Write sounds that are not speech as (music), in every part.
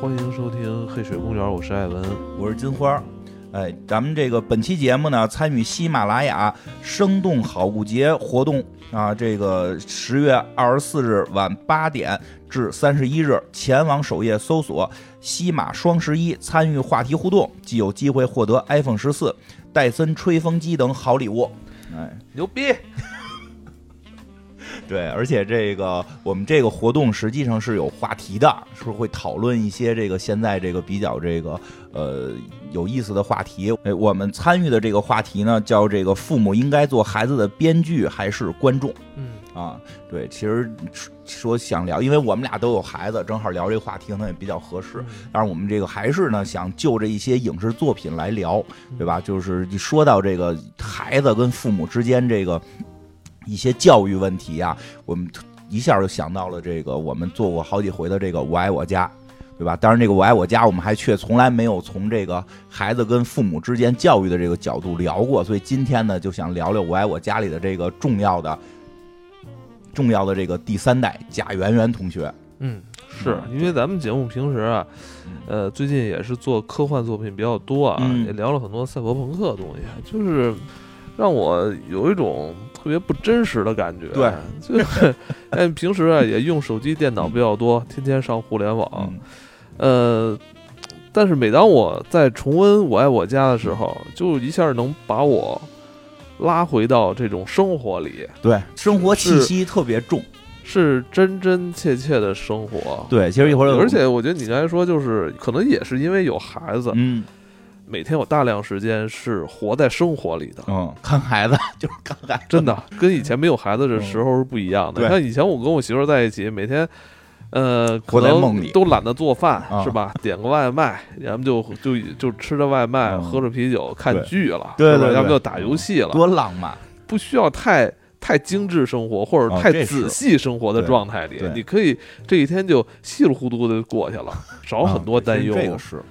欢迎收听黑水公园，我是艾文，我是金花。哎，咱们这个本期节目呢，参与喜马拉雅生动好物节活动啊，这个十月二十四日晚八点至三十一日，前往首页搜索“西马双十一”，参与话题互动，即有机会获得 iPhone 十四、戴森吹风机等好礼物。哎，牛逼！(laughs) 对，而且这个我们这个活动实际上是有话题的，是会讨论一些这个现在这个比较这个呃有意思的话题。哎，我们参与的这个话题呢，叫这个父母应该做孩子的编剧还是观众？嗯啊，对，其实说想聊，因为我们俩都有孩子，正好聊这个话题可能也比较合适。但是我们这个还是呢，想就着一些影视作品来聊，对吧？就是一说到这个孩子跟父母之间这个。一些教育问题啊，我们一下就想到了这个，我们做过好几回的这个“我爱我家”，对吧？当然，这个“我爱我家”，我们还却从来没有从这个孩子跟父母之间教育的这个角度聊过。所以今天呢，就想聊聊“我爱我家”里的这个重要的、重要的这个第三代贾圆圆同学。嗯，是因为咱们节目平时啊，呃，最近也是做科幻作品比较多啊，也聊了很多赛博朋克的东西，就是让我有一种。特别不真实的感觉，对，就是，(laughs) 哎，平时啊也用手机、电脑比较多，天天上互联网，呃，但是每当我在重温《我爱我家》的时候，就一下能把我拉回到这种生活里，对，生活气息特别重，是真真切切的生活，对，其实一会儿，而且我觉得你刚才说，就是可能也是因为有孩子，嗯。每天有大量时间是活在生活里的，嗯，看孩子 (laughs) 就是看孩子，真的跟以前没有孩子的时候是不一样的。像以前我跟我媳妇在一起，每天，呃，可能，都懒得做饭，是吧？点个外卖，要么就就就吃着外卖，喝着啤酒看剧了，对对，要么就打游戏了，多浪漫！不需要太太精致生活或者太仔细生活的状态里，你可以这一天就稀里糊涂的过去了，少很多担忧。这个是。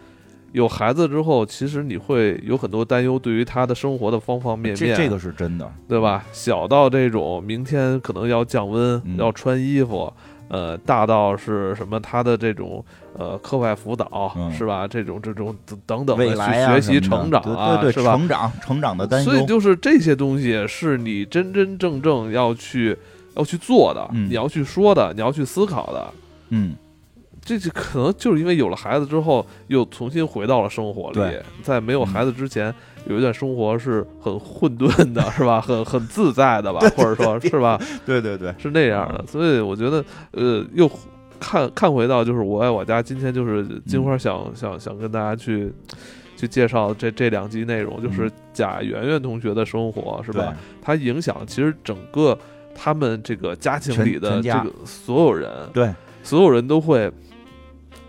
有孩子之后，其实你会有很多担忧，对于他的生活的方方面面，这个是真的，对吧？小到这种明天可能要降温，要穿衣服，呃，大到是什么他的这种呃课外辅导，是吧？这种这种等等的去学习成长啊，对是吧？成长成长的担忧，所以就是这些东西是你真真正正要去要去做的，你要去说的，你要去思考的，嗯。这这可能就是因为有了孩子之后，又重新回到了生活里。在没有孩子之前，有一段生活是很混沌的，是吧？很很自在的吧？或者说是吧？对对对，是那样的。所以我觉得，呃，又看看回到就是我爱我家。今天就是金花想想想跟大家去去介绍这这两集内容，就是贾圆圆同学的生活，是吧？他影响其实整个他们这个家庭里的这个所有人，对，所有人都会。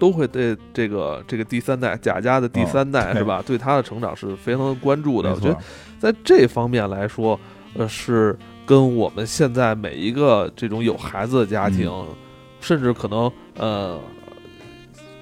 都会对这个这个第三代贾家的第三代是吧？对他的成长是非常的关注的。我觉得在这方面来说，呃，是跟我们现在每一个这种有孩子的家庭，甚至可能呃。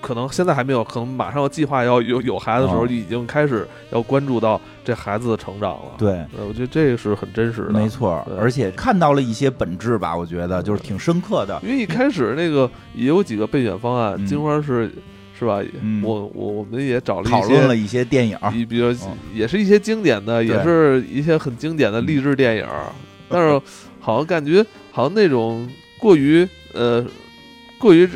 可能现在还没有，可能马上要计划要有有孩子的时候，已经开始要关注到这孩子的成长了。对，我觉得这个是很真实的，没错。而且看到了一些本质吧，我觉得就是挺深刻的。因为一开始那个也有几个备选方案，金花是是吧？我我我们也找了讨论了一些电影，比比如也是一些经典的，也是一些很经典的励志电影，但是好像感觉好像那种过于呃过于。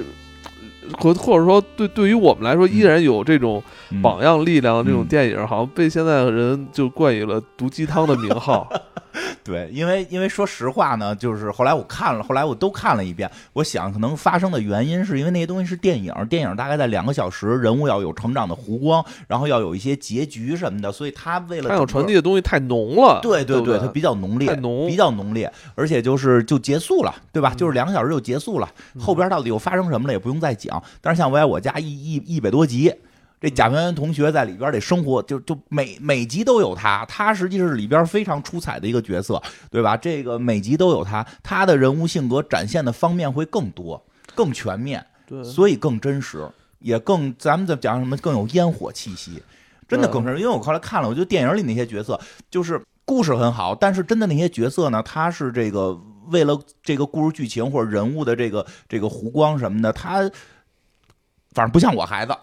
或或者说，对对于我们来说，依然有这种榜样力量的这种电影，好像被现在的人就冠以了毒鸡汤的名号。(laughs) 对，因为因为说实话呢，就是后来我看了，后来我都看了一遍。我想可能发生的原因是因为那些东西是电影，电影大概在两个小时，人物要有成长的弧光，然后要有一些结局什么的，所以他为了他要传递的东西太浓了。对对对，它比较浓烈，浓，比较浓烈，而且就是就结束了，对吧？就是两个小时就结束了，后边到底又发生什么了也不用再讲。但是像我爱我家一一一百多集。这贾平凹同学在里边得生活，就就每每集都有他，他实际是里边非常出彩的一个角色，对吧？这个每集都有他，他的人物性格展现的方面会更多、更全面，对，所以更真实，也更咱们在讲什么更有烟火气息，真的更真实。因为我后来看了，我觉得电影里那些角色就是故事很好，但是真的那些角色呢，他是这个为了这个故事剧情或者人物的这个这个弧光什么的，他。反正不像我孩子。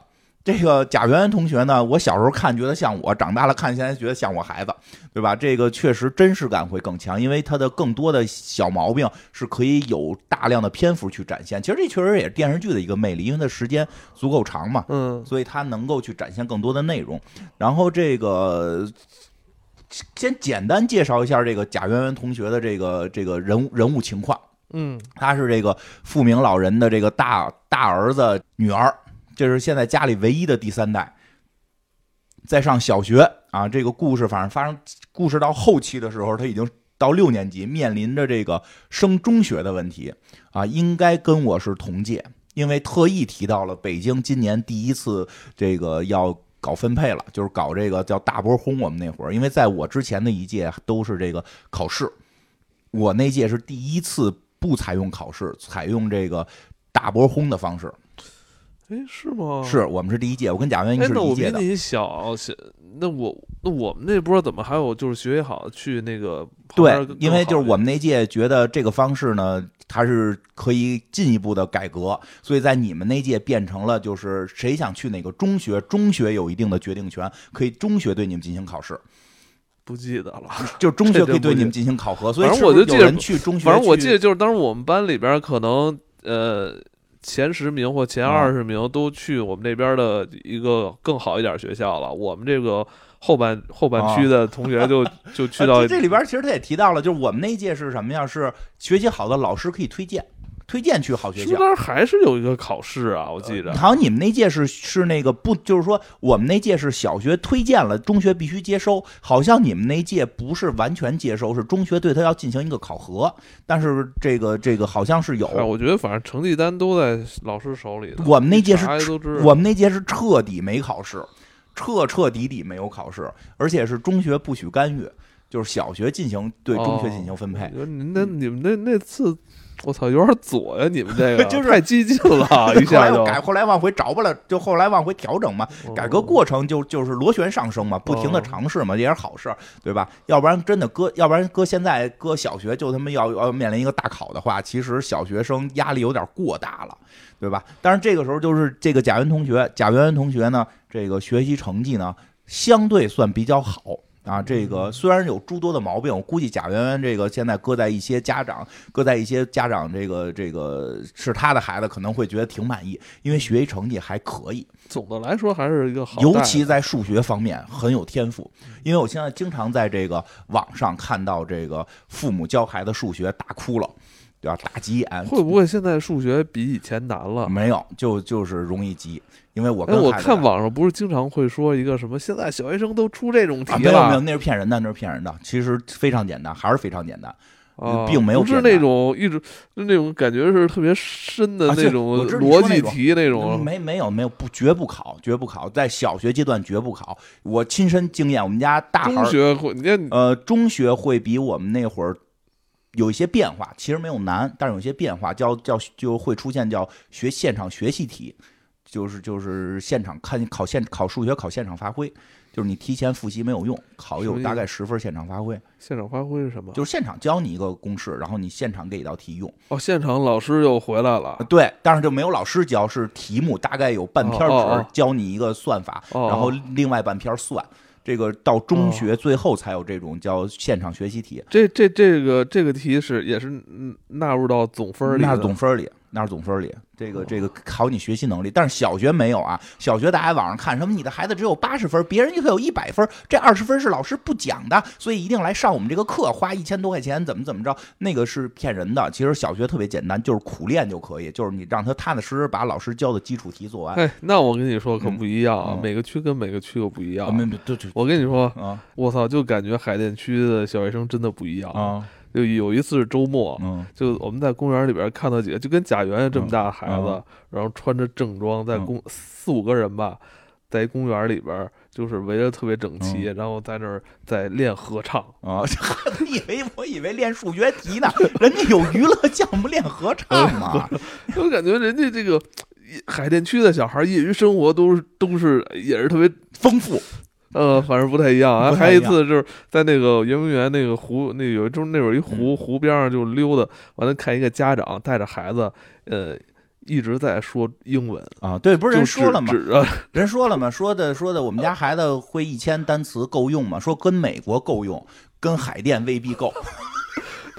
这个贾圆圆同学呢，我小时候看觉得像我，长大了看现在觉得像我孩子，对吧？这个确实真实感会更强，因为他的更多的小毛病是可以有大量的篇幅去展现。其实这确实也是电视剧的一个魅力，因为它时间足够长嘛，嗯，所以它能够去展现更多的内容。然后这个先简单介绍一下这个贾元元同学的这个这个人物人物情况。嗯，他是这个富明老人的这个大大儿子女儿。这是现在家里唯一的第三代，在上小学啊。这个故事反正发生，故事到后期的时候，他已经到六年级，面临着这个升中学的问题啊。应该跟我是同届，因为特意提到了北京今年第一次这个要搞分配了，就是搞这个叫大波轰。我们那会儿，因为在我之前的一届都是这个考试，我那届是第一次不采用考试，采用这个大波轰的方式。哎，是吗？是我们是第一届，我跟贾元英是第一届的。那我比你小，小那我那我们那波怎么还有就是学习好去那个？对，因为就是我们那届觉得这个方式呢，它是可以进一步的改革，所以在你们那届变成了就是谁想去哪个中学，中学有一定的决定权，可以中学对你们进行考试。不记得了，就中学可以对你们进行考核，(laughs) 所以反正我就记得去中学。反正我记得就是当时我们班里边可能呃。前十名或前二十名都去我们那边的一个更好一点学校了。我们这个后半后半区的同学就 (laughs) 就去到这里边。其实他也提到了，就是我们那一届是什么呀？是学习好的老师可以推荐。推荐去好学校，当还是有一个考试啊？我记得好像你们那届是是那个不，就是说我们那届是小学推荐了，中学必须接收。好像你们那届不是完全接收，是中学对他要进行一个考核。但是这个这个好像是有，我觉得反正成绩单都在老师手里。我们那届是我们那届是彻底没考试，彻彻底底没有考试，而且是中学不许干预，就是小学进行对中学进行分配。那你们那那次。我操，有点左呀！你们这个 (laughs) 就是太激进了，(laughs) 一下就改，后来往回找不了，就后来往回调整嘛。改革过程就就是螺旋上升嘛，不停的尝试嘛，也是好事，对吧？要不然真的搁，要不然搁现在搁小学就他妈要要面临一个大考的话，其实小学生压力有点过大了，对吧？但是这个时候就是这个贾元同学，贾元同学呢，这个学习成绩呢相对算比较好。啊，这个虽然有诸多的毛病，我估计贾圆圆这个现在搁在一些家长，搁在一些家长这个这个是他的孩子，可能会觉得挺满意，因为学习成绩还可以。总的来说还是一个好，尤其在数学方面很有天赋。因为我现在经常在这个网上看到这个父母教孩子数学打哭了，对吧？打急眼。会不会现在数学比以前难了？没有，就就是容易急。因为我哎，我看网上不是经常会说一个什么，现在小学生都出这种题了？没有没有，那是骗人的，那是骗人的。其实非常简单，还是非常简单，并没有不是那种一直那种感觉是特别深的那种逻辑题那种。没没有没有不绝不考，绝不考，在小学阶段绝不考。我亲身经验，我们家大孩中学会，呃，中学会比我们那会儿有一些变化，其实没有难，但是有一些变化，叫叫就会出现叫学现场学习题。就是就是现场看考现考数学考现场发挥，就是你提前复习没有用，考有大概十分现场发挥。现场发挥是什么？就是现场教你一个公式，然后你现场给一道题用。哦，现场老师又回来了。对，但是就没有老师教，是题目大概有半篇纸教你一个算法，然后另外半篇算。这个到中学最后才有这种叫现场学习题。这这这个这个题是也是纳入到总分里，纳入总分里。那是总分里，这个这个考你学习能力，但是小学没有啊。小学大家网上看什么，你的孩子只有八十分，别人就可有一百分，这二十分是老师不讲的，所以一定来上我们这个课，花一千多块钱，怎么怎么着，那个是骗人的。其实小学特别简单，就是苦练就可以，就是你让他踏踏实实把老师教的基础题做完。哎，那我跟你说可不一样啊，每个区跟每个区又不一样。没没对对，我跟你说啊，我操，就感觉海淀区的小学生真的不一样啊。就有一次是周末，就我们在公园里边看到几个，就跟贾元元这么大的孩子，然后穿着正装在公四五个人吧，在公园里边，就是围着特别整齐，然后在那儿在练合唱啊！你以为我以为练数学题呢？(laughs) 人家有娱乐项目练合唱嘛？(laughs) 我感觉人家这个海淀区的小孩业余生活都是都是也是特别丰富。呃，反正不太一样啊。还有一次就是在那个圆明园那个湖，那有就是那会儿一湖湖边上就溜达，完了看一个家长带着孩子，呃，一直在说英文啊。对，不是人说了吗？人说了吗？说的说的，我们家孩子会一千单词够用吗？说跟美国够用，跟海淀未必够。(laughs)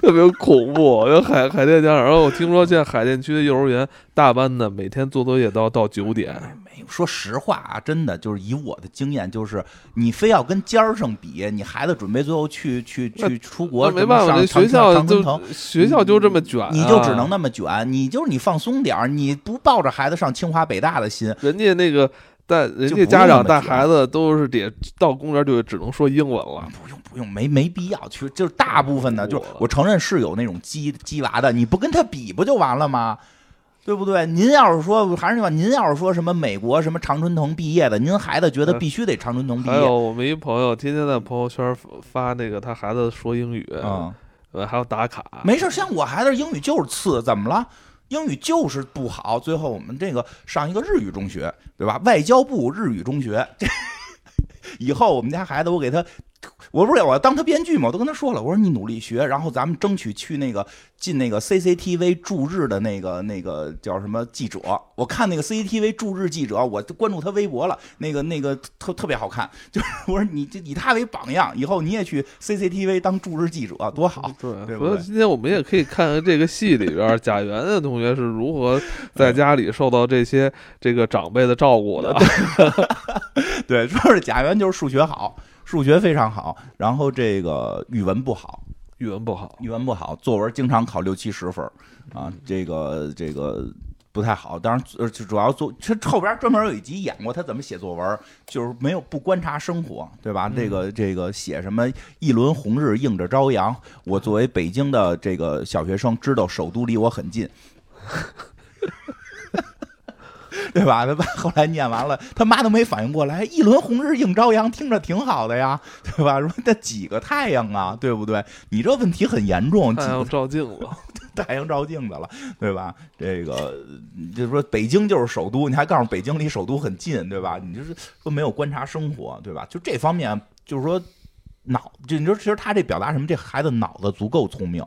特别恐怖，有海海淀家长。然后我听说现在海淀区的幼儿园大班的每天做作业都要到九点。没，说实话啊，真的就是以我的经验，就是你非要跟尖儿上比，你孩子准备最后去去去出国，没办法，学校就学校就这么卷，你就只能那么卷。你就是你放松点儿，你不抱着孩子上清华北大的心，人家那个。但人家家长带孩子都是得到公园就只能说英文了，不用不用，没没必要去，就是大部分的，就是我承认是有那种鸡鸡娃的，你不跟他比不就完了吗？对不对？您要是说还是那话，您要是说什么美国什么常春藤毕业的，您孩子觉得必须得常春藤毕业。还有我们一朋友天天在朋友圈发那个他孩子说英语，嗯，呃还要打卡。没事，像我孩子英语就是次，怎么了？英语就是不好，最后我们这个上一个日语中学，对吧？外交部日语中学，这 (laughs) 以后我们家孩子，我给他。我不是我要当他编剧嘛，我都跟他说了，我说你努力学，然后咱们争取去那个进那个 CCTV 驻日的那个那个叫什么记者。我看那个 CCTV 驻日记者，我关注他微博了，那个那个特特别好看。就是 (laughs) 我说你以他为榜样，以后你也去 CCTV 当驻日记者多好。对，所以今天我们也可以看看这个戏里边贾元的同学是如何 (laughs) 在家里受到这些这个长辈的照顾的。(laughs) 对，主要是贾元就是数学好。数学非常好，然后这个语文不好，语文不好，语文不好，作文经常考六七十分啊，这个这个不太好。当然，呃，主要做他后边专门有一集演过他怎么写作文，就是没有不观察生活，对吧？这个这个写什么一轮红日映着朝阳，我作为北京的这个小学生，知道首都离我很近。(laughs) 对吧？他爸后来念完了，他妈都没反应过来。一轮红日映朝阳，听着挺好的呀，对吧？说那几个太阳啊，对不对？你这问题很严重。太阳照镜子，(laughs) 太阳照镜子了，对吧？这个就是说，北京就是首都，你还告诉北京离首都很近，对吧？你就是说没有观察生活，对吧？就这方面，就是说脑，就你说，其实他这表达什么？这孩子脑子足够聪明，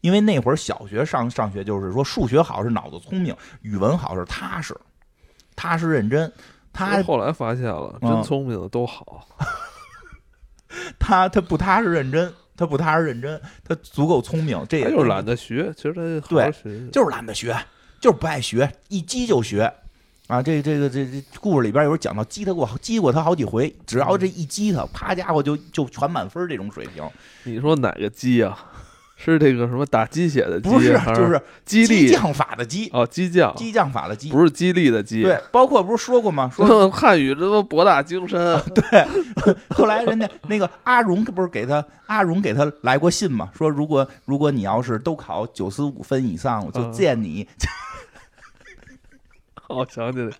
因为那会儿小学上上学就是说，数学好是脑子聪明，语文好是踏实。踏实认真，他后来发现了，真聪明的都好。他他不踏实认真，他不踏实认真，他足够聪明，这也就是懒得学。其实他对，就是懒得学，就是不爱学，一激就学。啊，这这个这这故事里边有讲到激他过，激过他好几回，只要这一激他，啪家伙就就全满分这种水平。你说哪个激啊？是这个什么打鸡血的鸡？不是，就是激激将法的激哦，激将激将法的激，不是激励的激。对，包括不是说过吗？说 (laughs) 汉语这都博大精深。(laughs) 对，(laughs) 后来人家那个阿荣不是给他阿荣给他来过信嘛？说如果如果你要是都考九十五分以上，我就见你。哦，想起来，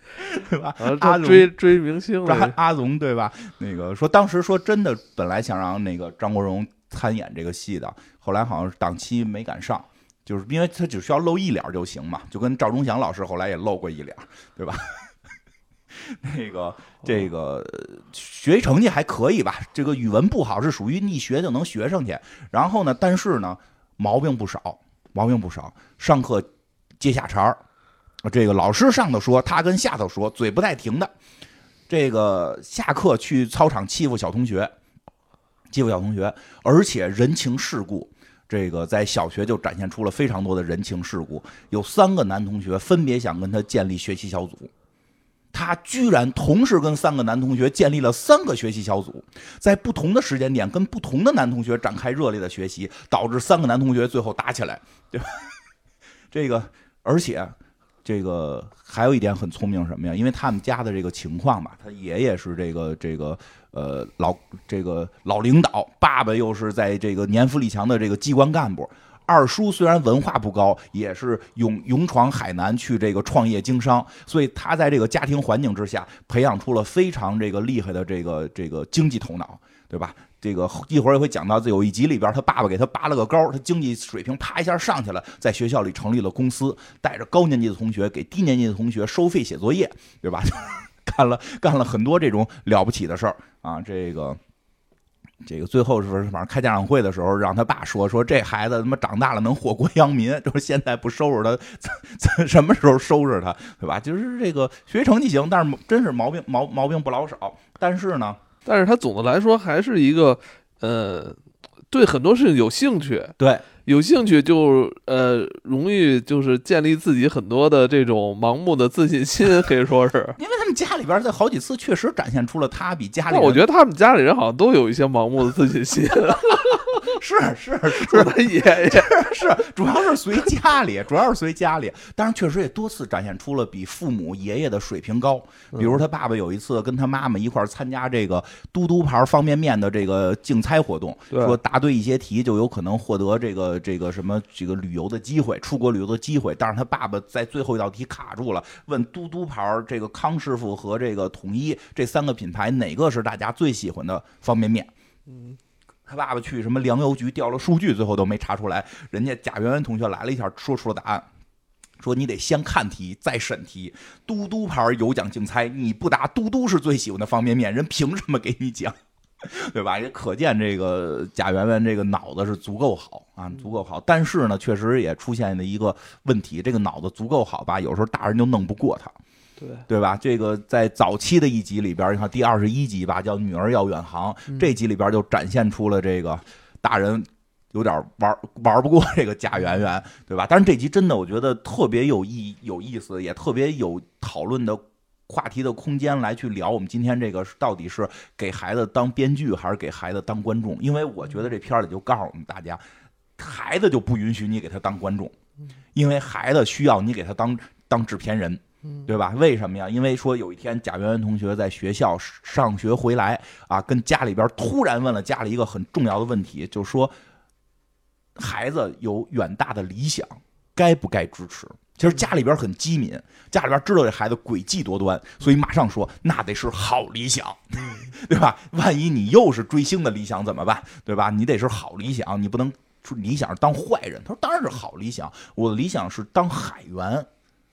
对吧？阿追追明星了，阿荣对吧？那个说当时说真的，本来想让那个张国荣。参演这个戏的，后来好像是档期没赶上，就是因为他只需要露一脸就行嘛，就跟赵忠祥老师后来也露过一脸，对吧？(laughs) 那个这个学习成绩还可以吧？这个语文不好是属于一学就能学上去，然后呢，但是呢毛病不少，毛病不少，上课接下茬儿，这个老师上头说，他跟下头说，嘴不带停的，这个下课去操场欺负小同学。欺负小同学，而且人情世故，这个在小学就展现出了非常多的人情世故。有三个男同学分别想跟他建立学习小组，他居然同时跟三个男同学建立了三个学习小组，在不同的时间点跟不同的男同学展开热烈的学习，导致三个男同学最后打起来，对吧？(laughs) 这个，而且。这个还有一点很聪明什么呀？因为他们家的这个情况吧，他爷爷是这个这个呃老这个老领导，爸爸又是在这个年富力强的这个机关干部，二叔虽然文化不高，也是勇勇闯海南去这个创业经商，所以他在这个家庭环境之下，培养出了非常这个厉害的这个这个经济头脑，对吧？这个一会儿也会讲到，有一集里边，他爸爸给他拔了个高，他经济水平啪一下上去了，在学校里成立了公司，带着高年级的同学给低年级的同学收费写作业，对吧？(laughs) 干了干了很多这种了不起的事儿啊！这个这个最后是反正开家长会的时候，让他爸说说这孩子他妈长大了能祸国殃民，就是现在不收拾他，什么时候收拾他，对吧？就是这个学习成绩行，但是真是毛病毛毛病不老少。但是呢，但是他总的来说还是一个呃，对很多事情有兴趣，对。有兴趣就呃容易就是建立自己很多的这种盲目的自信心，可以说是，因为他们家里边在好几次确实展现出了他比家里，我觉得他们家里人好像都有一些盲目的自信心。是 (laughs) 是是，他爷爷是，主要是随家里，主要是随家里。但是确实也多次展现出了比父母爷爷的水平高。比如他爸爸有一次跟他妈妈一块参加这个嘟嘟牌方便面的这个竞猜活动，说答对一些题就有可能获得这个这个什么这个旅游的机会，出国旅游的机会。但是他爸爸在最后一道题卡住了，问嘟嘟牌这个康师傅和这个统一这三个品牌哪个是大家最喜欢的方便面？嗯。他爸爸去什么粮油局调了数据，最后都没查出来。人家贾圆圆同学来了一下，说出了答案，说你得先看题再审题。嘟嘟牌有奖竞猜，你不答嘟嘟是最喜欢的方便面，人凭什么给你奖？对吧？也可见这个贾圆圆这个脑子是足够好啊，足够好。但是呢，确实也出现了一个问题，这个脑子足够好吧，有时候大人就弄不过他。对对吧？这个在早期的一集里边，你看第二十一集吧，叫《女儿要远航》，这集里边就展现出了这个大人有点玩玩不过这个贾圆圆，对吧？但是这集真的我觉得特别有意有意思，也特别有讨论的话题的空间来去聊我们今天这个到底是给孩子当编剧还是给孩子当观众？因为我觉得这片里就告诉我们大家，孩子就不允许你给他当观众，因为孩子需要你给他当当制片人。对吧？为什么呀？因为说有一天贾圆圆同学在学校上学回来啊，跟家里边突然问了家里一个很重要的问题，就说孩子有远大的理想，该不该支持？其实家里边很机敏，家里边知道这孩子诡计多端，所以马上说那得是好理想，(laughs) 对吧？万一你又是追星的理想怎么办？对吧？你得是好理想，你不能说理想是当坏人。他说当然是好理想，我的理想是当海员，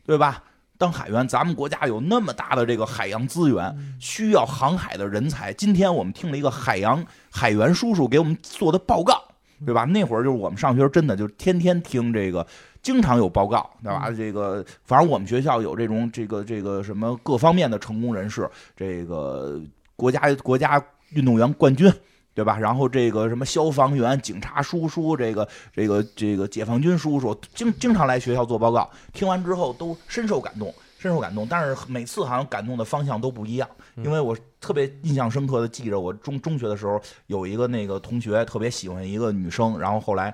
对吧？当海员，咱们国家有那么大的这个海洋资源，需要航海的人才。今天我们听了一个海洋海员叔叔给我们做的报告，对吧？那会儿就是我们上学真的就天天听这个，经常有报告，对吧？这个反正我们学校有这种这个这个什么各方面的成功人士，这个国家国家运动员冠军。对吧？然后这个什么消防员、警察叔叔，这个这个这个解放军叔叔，经经常来学校做报告。听完之后都深受感动，深受感动。但是每次好像感动的方向都不一样。因为我特别印象深刻的记着，我中中学的时候有一个那个同学特别喜欢一个女生，然后后来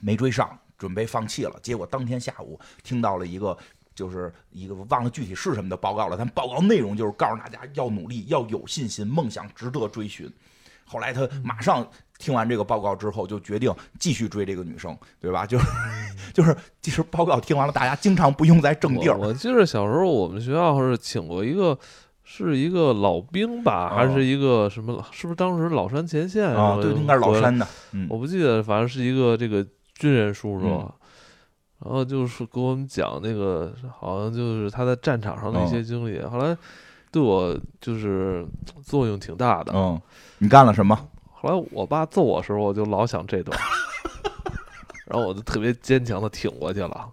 没追上，准备放弃了。结果当天下午听到了一个，就是一个忘了具体是什么的报告了。但报告内容就是告诉大家要努力，要有信心，梦想值得追寻。后来他马上听完这个报告之后，就决定继续追这个女生，对吧？就是就是，其实报告听完了，大家经常不用在正地儿。我记得小时候我们学校是请过一个，是一个老兵吧，还是一个什么？是不是当时老山前线啊？对，应该是老山的。我不记得，反正是一个这个军人叔叔，然后就是给我们讲那个，好像就是他在战场上的一些经历。后来。对我就是作用挺大的。嗯，你干了什么？后来我爸揍我时候，我就老想这段，(laughs) 然后我就特别坚强的挺过去了。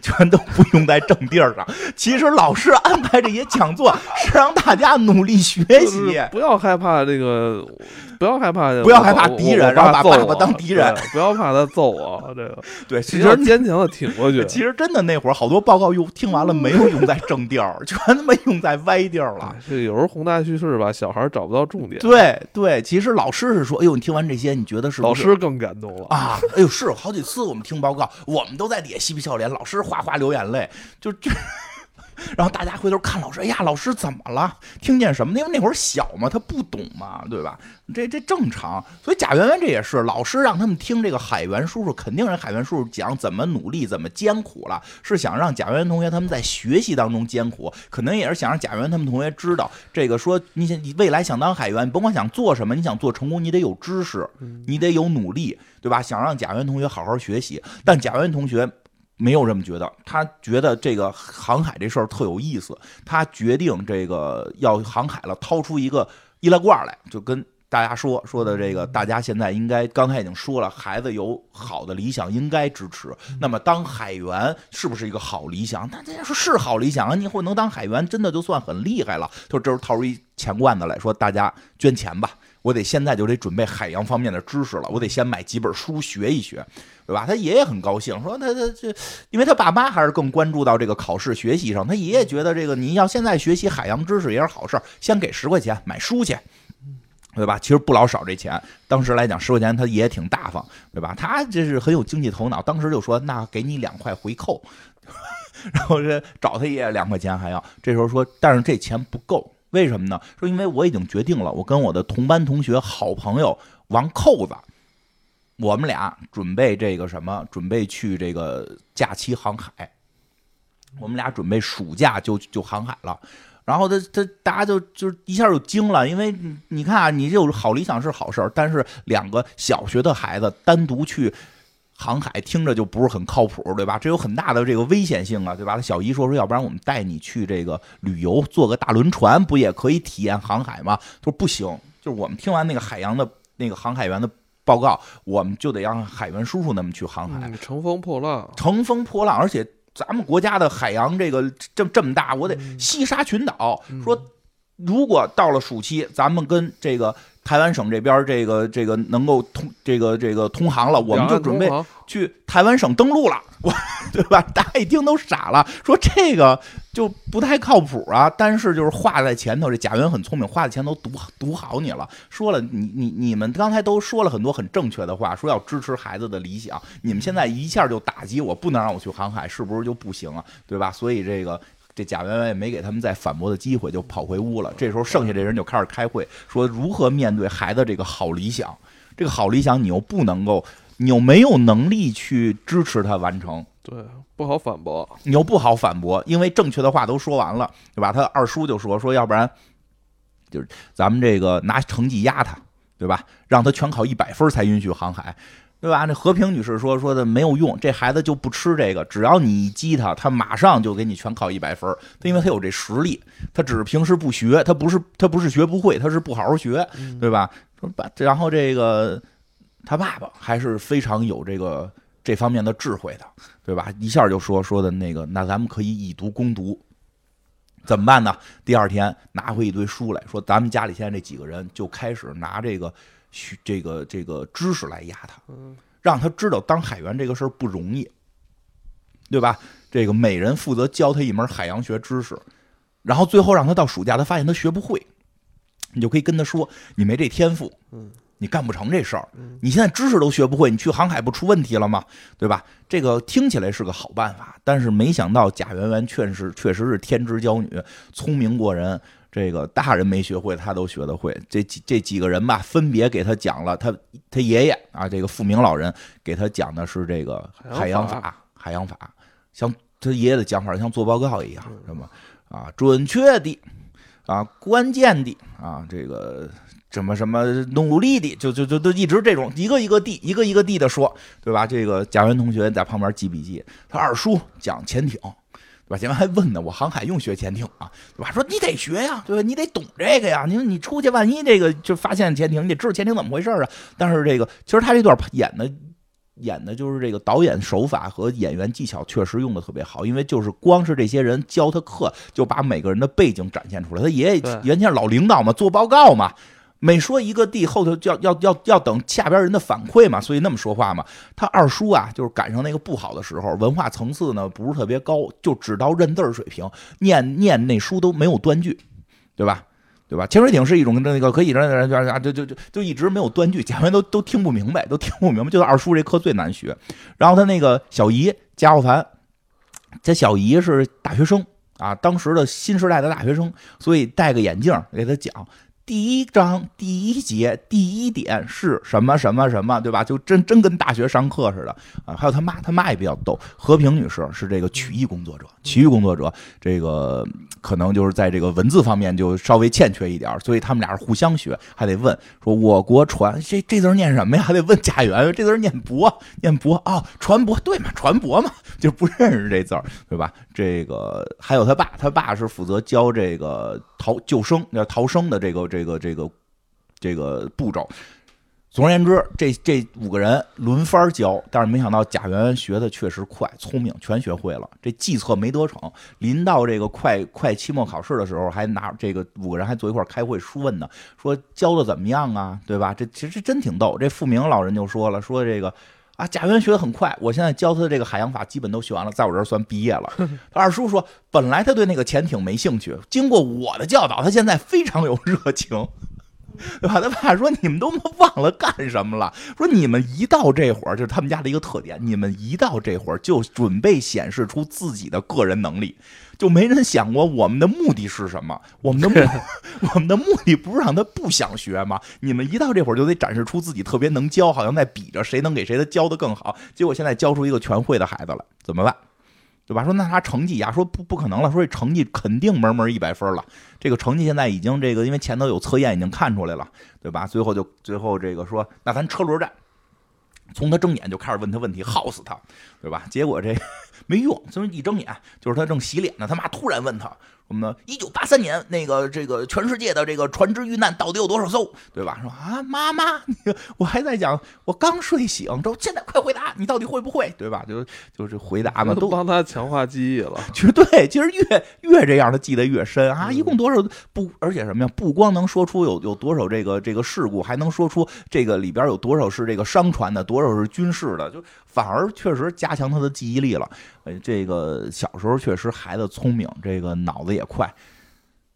全都不用在正地儿上。其实老师安排这些讲座是让大家努力学习，不要害怕这个。不要害怕，不要害怕敌人，然后把爸爸当敌人。不要怕他揍我，(laughs) 这个对，其实坚强的挺过去。其实真的那会儿好多报告用听完了没有用在正调，(laughs) 全他妈用在歪调了。这有时候宏大叙事吧，小孩找不到重点。对对，其实老师是说，哎呦，你听完这些，你觉得是老师更感动了啊？哎呦，是好几次我们听报告，我们都在底下嬉皮笑脸，老师哗哗流眼泪，就就。然后大家回头看老师，哎呀，老师怎么了？听见什么？因为那会儿小嘛，他不懂嘛，对吧？这这正常。所以贾圆圆这也是老师让他们听这个海员叔叔，肯定是海员叔叔讲怎么努力、怎么艰苦了，是想让贾圆圆同学他们在学习当中艰苦，可能也是想让贾圆圆他们同学知道，这个说你想你未来想当海员，你甭管想做什么，你想做成功，你得有知识，你得有努力，对吧？想让贾圆同学好好学习，但贾圆同学。没有这么觉得，他觉得这个航海这事儿特有意思，他决定这个要航海了，掏出一个易拉罐来，就跟大家说说的这个，大家现在应该刚才已经说了，孩子有好的理想应该支持。那么当海员是不是一个好理想？那大家说是好理想啊，你以后能当海员，真的就算很厉害了。就这时候掏出一钱罐子来说，大家捐钱吧。我得现在就得准备海洋方面的知识了，我得先买几本书学一学，对吧？他爷爷很高兴，说他他这，因为他爸妈还是更关注到这个考试学习上。他爷爷觉得这个你要现在学习海洋知识也是好事先给十块钱买书去，对吧？其实不老少这钱，当时来讲十块钱他爷爷挺大方，对吧？他这是很有经济头脑，当时就说那给你两块回扣，(laughs) 然后这找他爷爷两块钱还要，这时候说但是这钱不够。为什么呢？说因为我已经决定了，我跟我的同班同学、好朋友王扣子，我们俩准备这个什么？准备去这个假期航海。我们俩准备暑假就就航海了。然后他他大家就就一下就惊了，因为你看啊，你这好理想是好事儿，但是两个小学的孩子单独去。航海听着就不是很靠谱，对吧？这有很大的这个危险性啊，对吧？他小姨说说，要不然我们带你去这个旅游，坐个大轮船，不也可以体验航海吗？他说不行，就是我们听完那个海洋的那个航海员的报告，我们就得让海员叔叔那么去航海，乘风破浪，乘风破浪，而且咱们国家的海洋这个这这么大，我得西沙群岛。说如果到了暑期，咱们跟这个。台湾省这边这个这个能够通这个这个通航了，我们就准备去台湾省登陆了，我 (laughs) 对吧？大家一听都傻了，说这个就不太靠谱啊。但是就是话在前头，这贾云很聪明，话在前头读读好你了。说了，你你你们刚才都说了很多很正确的话，说要支持孩子的理想，你们现在一下就打击我，不能让我去航海，是不是就不行啊？对吧？所以这个。这贾圆圆也没给他们再反驳的机会，就跑回屋了。这时候剩下这人就开始开会，说如何面对孩子这个好理想。这个好理想你又不能够，你又没有能力去支持他完成。对，不好反驳。你又不好反驳，因为正确的话都说完了，对吧？他二叔就说说，要不然就是咱们这个拿成绩压他，对吧？让他全考一百分才允许航海。对吧？那和平女士说说的没有用，这孩子就不吃这个。只要你一激他，他马上就给你全考一百分。他因为他有这实力，他只是平时不学，他不是他不是学不会，他是不好好学，对吧？然后这个他爸爸还是非常有这个这方面的智慧的，对吧？一下就说说的那个，那咱们可以以毒攻毒，怎么办呢？第二天拿回一堆书来说，咱们家里现在这几个人就开始拿这个。去这个这个知识来压他，让他知道当海员这个事儿不容易，对吧？这个每人负责教他一门海洋学知识，然后最后让他到暑假，他发现他学不会，你就可以跟他说：“你没这天赋，嗯，你干不成这事儿。你现在知识都学不会，你去航海不出问题了吗？对吧？”这个听起来是个好办法，但是没想到贾圆圆确实确实是天之娇女，聪明过人。这个大人没学会，他都学得会。这几这几个人吧，分别给他讲了他他爷爷啊，这个富明老人给他讲的是这个海洋法，海洋法，像他爷爷的讲法像做报告一样，是吗？啊，准确的，啊，关键的，啊，这个什么什么努力的，就就就都一直这种一个一个地，一个一个地的说，对吧？这个贾元同学在旁边记笔记，他二叔讲潜艇。对吧？前面还问呢，我航海用学潜艇啊，对吧？说你得学呀，对吧？你得懂这个呀。你说你出去，万一这个就发现潜艇，你得知道潜艇怎么回事啊。但是这个其实他这段演的演的就是这个导演手法和演员技巧确实用的特别好，因为就是光是这些人教他课，就把每个人的背景展现出来。他爷爷原先是老领导嘛，做报告嘛。每说一个地，后头就要要要要等下边人的反馈嘛，所以那么说话嘛。他二叔啊，就是赶上那个不好的时候，文化层次呢不是特别高，就只到认字水平，念念那书都没有断句，对吧？对吧？潜水艇是一种那个可以让人啊，就就就就一直没有断句，讲完都都听不明白，都听不明白。就是二叔这课最难学。然后他那个小姨贾浩凡，这小姨是大学生啊，当时的新时代的大学生，所以戴个眼镜给他讲。第一章第一节第一点是什么什么什么，对吧？就真真跟大学上课似的啊！还有他妈，他妈也比较逗。和平女士是这个曲艺工作者，曲艺工作者这个可能就是在这个文字方面就稍微欠缺一点，所以他们俩是互相学，还得问说我国传这这字念什么呀？还得问贾元，这字念博，念博啊，传播对嘛？传播嘛，就不认识这字儿，对吧？这个还有他爸，他爸是负责教这个逃救生，要逃生的这个这个这个这个步骤。总而言之，这这五个人轮番教，但是没想到贾元学的确实快、聪明，全学会了。这计策没得逞，临到这个快快期末考试的时候，还拿这个五个人还坐一块开会书问呢，说教的怎么样啊？对吧？这其实真挺逗。这傅明老人就说了，说这个啊，贾元学的很快，我现在教他的这个海洋法基本都学完了，在我这儿算毕业了。(laughs) 他二叔说，本来他对那个潜艇没兴趣，经过我的教导，他现在非常有热情。对吧？他爸说：“你们都忘了干什么了？说你们一到这会儿，就是他们家的一个特点。你们一到这会儿，就准备显示出自己的个人能力，就没人想过我们的目的是什么？我们的目，(laughs) 我们的目的不是让他不想学吗？你们一到这会儿就得展示出自己特别能教，好像在比着谁能给谁的教的更好。结果现在教出一个全会的孩子了，怎么办？”对吧？说那他成绩呀？说不不可能了。说这成绩肯定门门一百分了。这个成绩现在已经这个，因为前头有测验已经看出来了，对吧？最后就最后这个说，那咱车轮战，从他睁眼就开始问他问题，耗死他，对吧？结果这 (laughs) 没用，就是一睁眼就是他正洗脸呢，他妈突然问他。我们呢？一九八三年，那个这个全世界的这个船只遇难到底有多少艘？对吧？说啊，妈妈，(laughs) 我还在讲，我刚睡醒，说现在快回答，你到底会不会？(laughs) 对吧？就就是回答嘛，都帮他强化记忆了。(laughs) 绝对，其实越越这样，他记得越深啊。一共多少不？而且什么呀？不光能说出有有多少这个这个事故，还能说出这个里边有多少是这个商船的，多少是军事的，就反而确实加强他的记忆力了。这个小时候确实孩子聪明，这个脑子也快，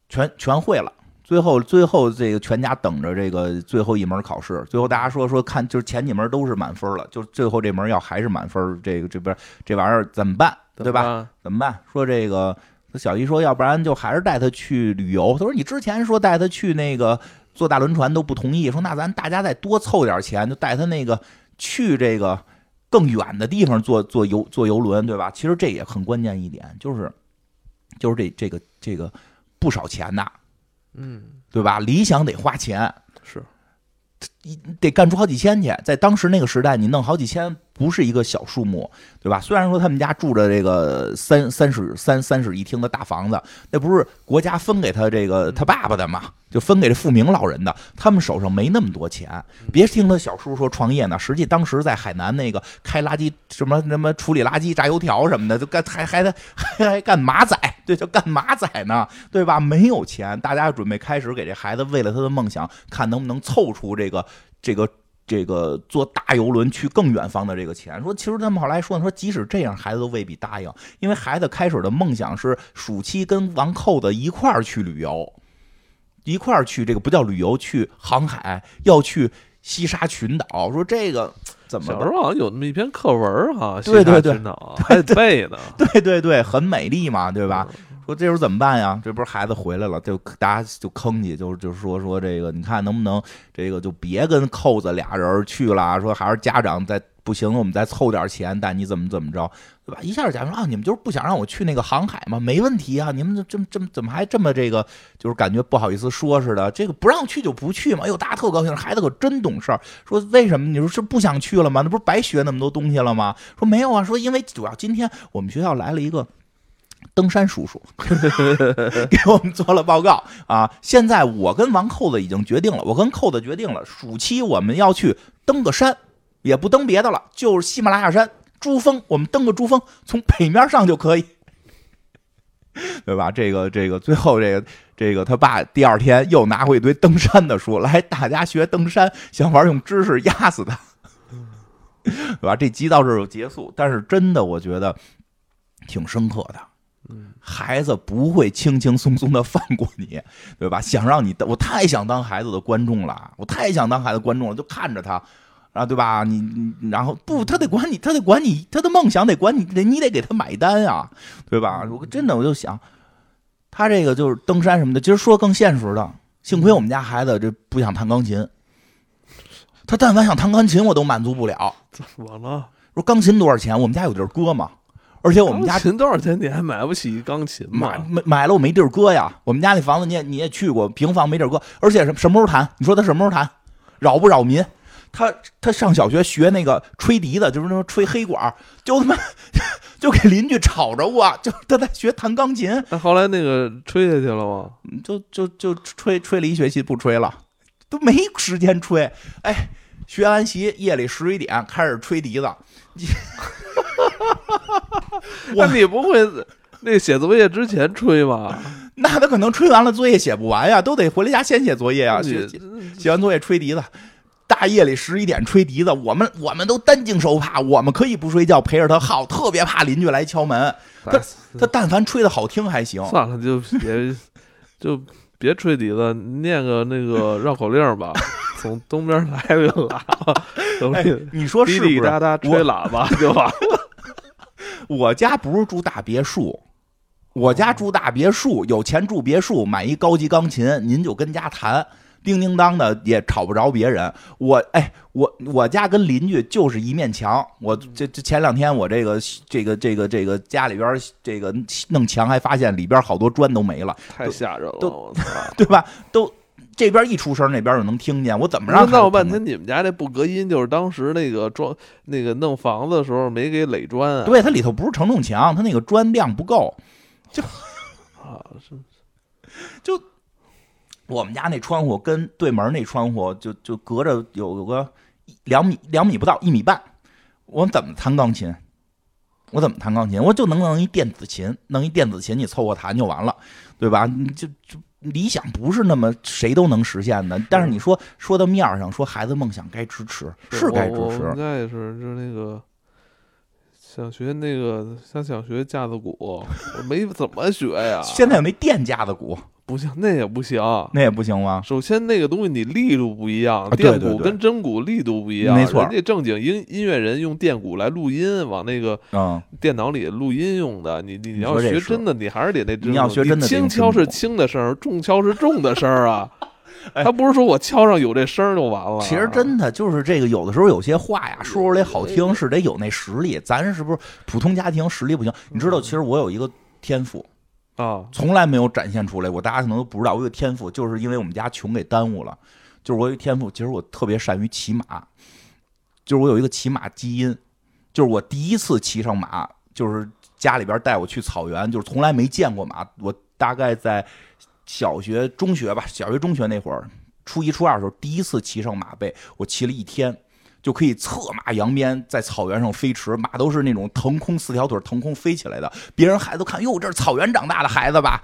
全全会了。最后最后这个全家等着这个最后一门考试。最后大家说说看，就是前几门都是满分了，就最后这门要还是满分，这个这边这玩意儿怎么办？对吧？怎么办？说这个小姨说，要不然就还是带他去旅游。他说你之前说带他去那个坐大轮船都不同意，说那咱大家再多凑点钱，就带他那个去这个。更远的地方坐坐游坐游轮，对吧？其实这也很关键一点，就是就是这这个这个不少钱呐，嗯，对吧？理想得花钱，是，得干出好几千去，在当时那个时代，你弄好几千。不是一个小数目，对吧？虽然说他们家住着这个三三室三三室一厅的大房子，那不是国家分给他这个他爸爸的嘛？就分给这富明老人的。他们手上没那么多钱，别听他小叔说创业呢。实际当时在海南那个开垃圾什么什么处理垃圾、炸油条什么的，就干还还还 (laughs) 还干马仔，对，就干马仔呢，对吧？没有钱，大家准备开始给这孩子为了他的梦想，看能不能凑出这个这个。这个坐大游轮去更远方的这个钱，说其实他们后来说说，即使这样，孩子都未必答应，因为孩子开始的梦想是暑期跟王扣子一块儿去旅游，一块儿去这个不叫旅游，去航海，要去西沙群岛。说这个怎么？小时候好像有那么一篇课文哈，对对对，还背呢，对对对，很美丽嘛，对吧？说这时候怎么办呀？这不是孩子回来了，就大家就坑你，就就是说说这个，你看能不能这个就别跟扣子俩人去了？说还是家长再不行，我们再凑点钱带你怎么怎么着，对吧？一下家长说啊，你们就是不想让我去那个航海吗？没问题啊，你们这这怎么还这么这个，就是感觉不好意思说似的。这个不让去就不去嘛。哎呦，大家特高兴，孩子可真懂事儿。说为什么？你说是不想去了吗？那不是白学那么多东西了吗？说没有啊，说因为主要今天我们学校来了一个。登山叔叔 (laughs) 给我们做了报告啊！现在我跟王扣子已经决定了，我跟扣子决定了，暑期我们要去登个山，也不登别的了，就是喜马拉雅山珠峰，我们登个珠峰，从北面上就可以，(laughs) 对吧？这个这个，最后这个这个，他爸第二天又拿回一堆登山的书来，大家学登山，想玩用知识压死他，(laughs) 对吧？这集到这就结束，但是真的，我觉得挺深刻的。孩子不会轻轻松松的放过你，(laughs) 对吧？想让你，我太想当孩子的观众了，我太想当孩子观众了，就看着他，啊，对吧？你你，然后不，他得管你，他得管你，他的梦想得管你，得你得给他买单啊，对吧？我真的我就想，他这个就是登山什么的，其实说更现实的，幸亏我们家孩子这不想弹钢琴，他但凡想弹钢琴，我都满足不了。怎么了？说钢琴多少钱？我们家有地儿搁吗？而且我们家琴多少钱？你还买不起钢琴吗？买买买了，我没地儿搁呀。我们家那房子你也你也去过，平房没地儿搁。而且什什么时候弹？你说他什么时候弹？扰不扰民？他他上小学学那个吹笛子，就是那种吹黑管，就他妈 (laughs) 就给邻居吵着过，就他在学弹钢琴。那后来那个吹下去了吗？就就就吹吹了一学期，不吹了。都没时间吹。哎，学完习夜里十一点开始吹笛子，(laughs) 那你不会那写作业之前吹吗？(laughs) 那他可能吹完了作业写不完呀，都得回了家先写作业啊。写写完作业吹笛子，大夜里十一点吹笛子，我们我们都担惊受怕，我们可以不睡觉陪着他耗，特别怕邻居来敲门。他他但凡吹的好听还行。算了，就别就别吹笛子，念个那个绕口令吧。(laughs) 从东边来个喇叭，你说是不是？滴滴答答吹喇叭就完了。(laughs) 我家不是住大别墅，我家住大别墅，有钱住别墅，买一高级钢琴，您就跟家弹，叮叮当的也吵不着别人。我哎，我我家跟邻居就是一面墙。我这这前两天我这个这个这个这个家里边这个弄墙，还发现里边好多砖都没了，太吓人了，都 (laughs) 对吧？都。这边一出声，那边就能听见。我怎么让？闹半天，你们家这不隔音，就是当时那个装那个弄房子的时候没给垒砖啊？对，它里头不是承重墙，它那个砖量不够，就啊是，就我们家那窗户跟对门那窗户就就隔着有有个两米两米不到一米半，我怎么弹钢琴？我怎么弹钢琴？我就能弄一电子琴，弄一电子琴，你凑合弹就完了，对吧？你就就。理想不是那么谁都能实现的，但是你说说到面上，说孩子梦想该支持，是该支持。我们家也是，就是那个想学那个，想想学架子鼓，我没怎么学呀。(laughs) 现在也没电架子鼓。不行，那也不行，那也不行吗？首先，那个东西你力度不一样，电鼓跟真鼓力度不一样。没错，人家正经音音乐人用电鼓来录音，往那个电脑里录音用的。你你要学真的，你还是得那。你要学真的，轻敲是轻的声儿，重敲是重的声儿啊。(laughs) 他不是说我敲上有这声儿就完了。其实真的就是这个，有的时候有些话呀，说出来好听是得有那实力。咱是不是普通家庭实力不行？你知道，其实我有一个天赋。啊，从来没有展现出来过，大家可能都不知道。我有天赋，就是因为我们家穷给耽误了。就是我有天赋，其实我特别善于骑马，就是我有一个骑马基因。就是我第一次骑上马，就是家里边带我去草原，就是从来没见过马。我大概在小学、中学吧，小学、中学那会儿，初一、初二的时候，第一次骑上马背，我骑了一天。就可以策马扬鞭在草原上飞驰，马都是那种腾空四条腿腾空飞起来的。别人孩子看，哟，这是草原长大的孩子吧，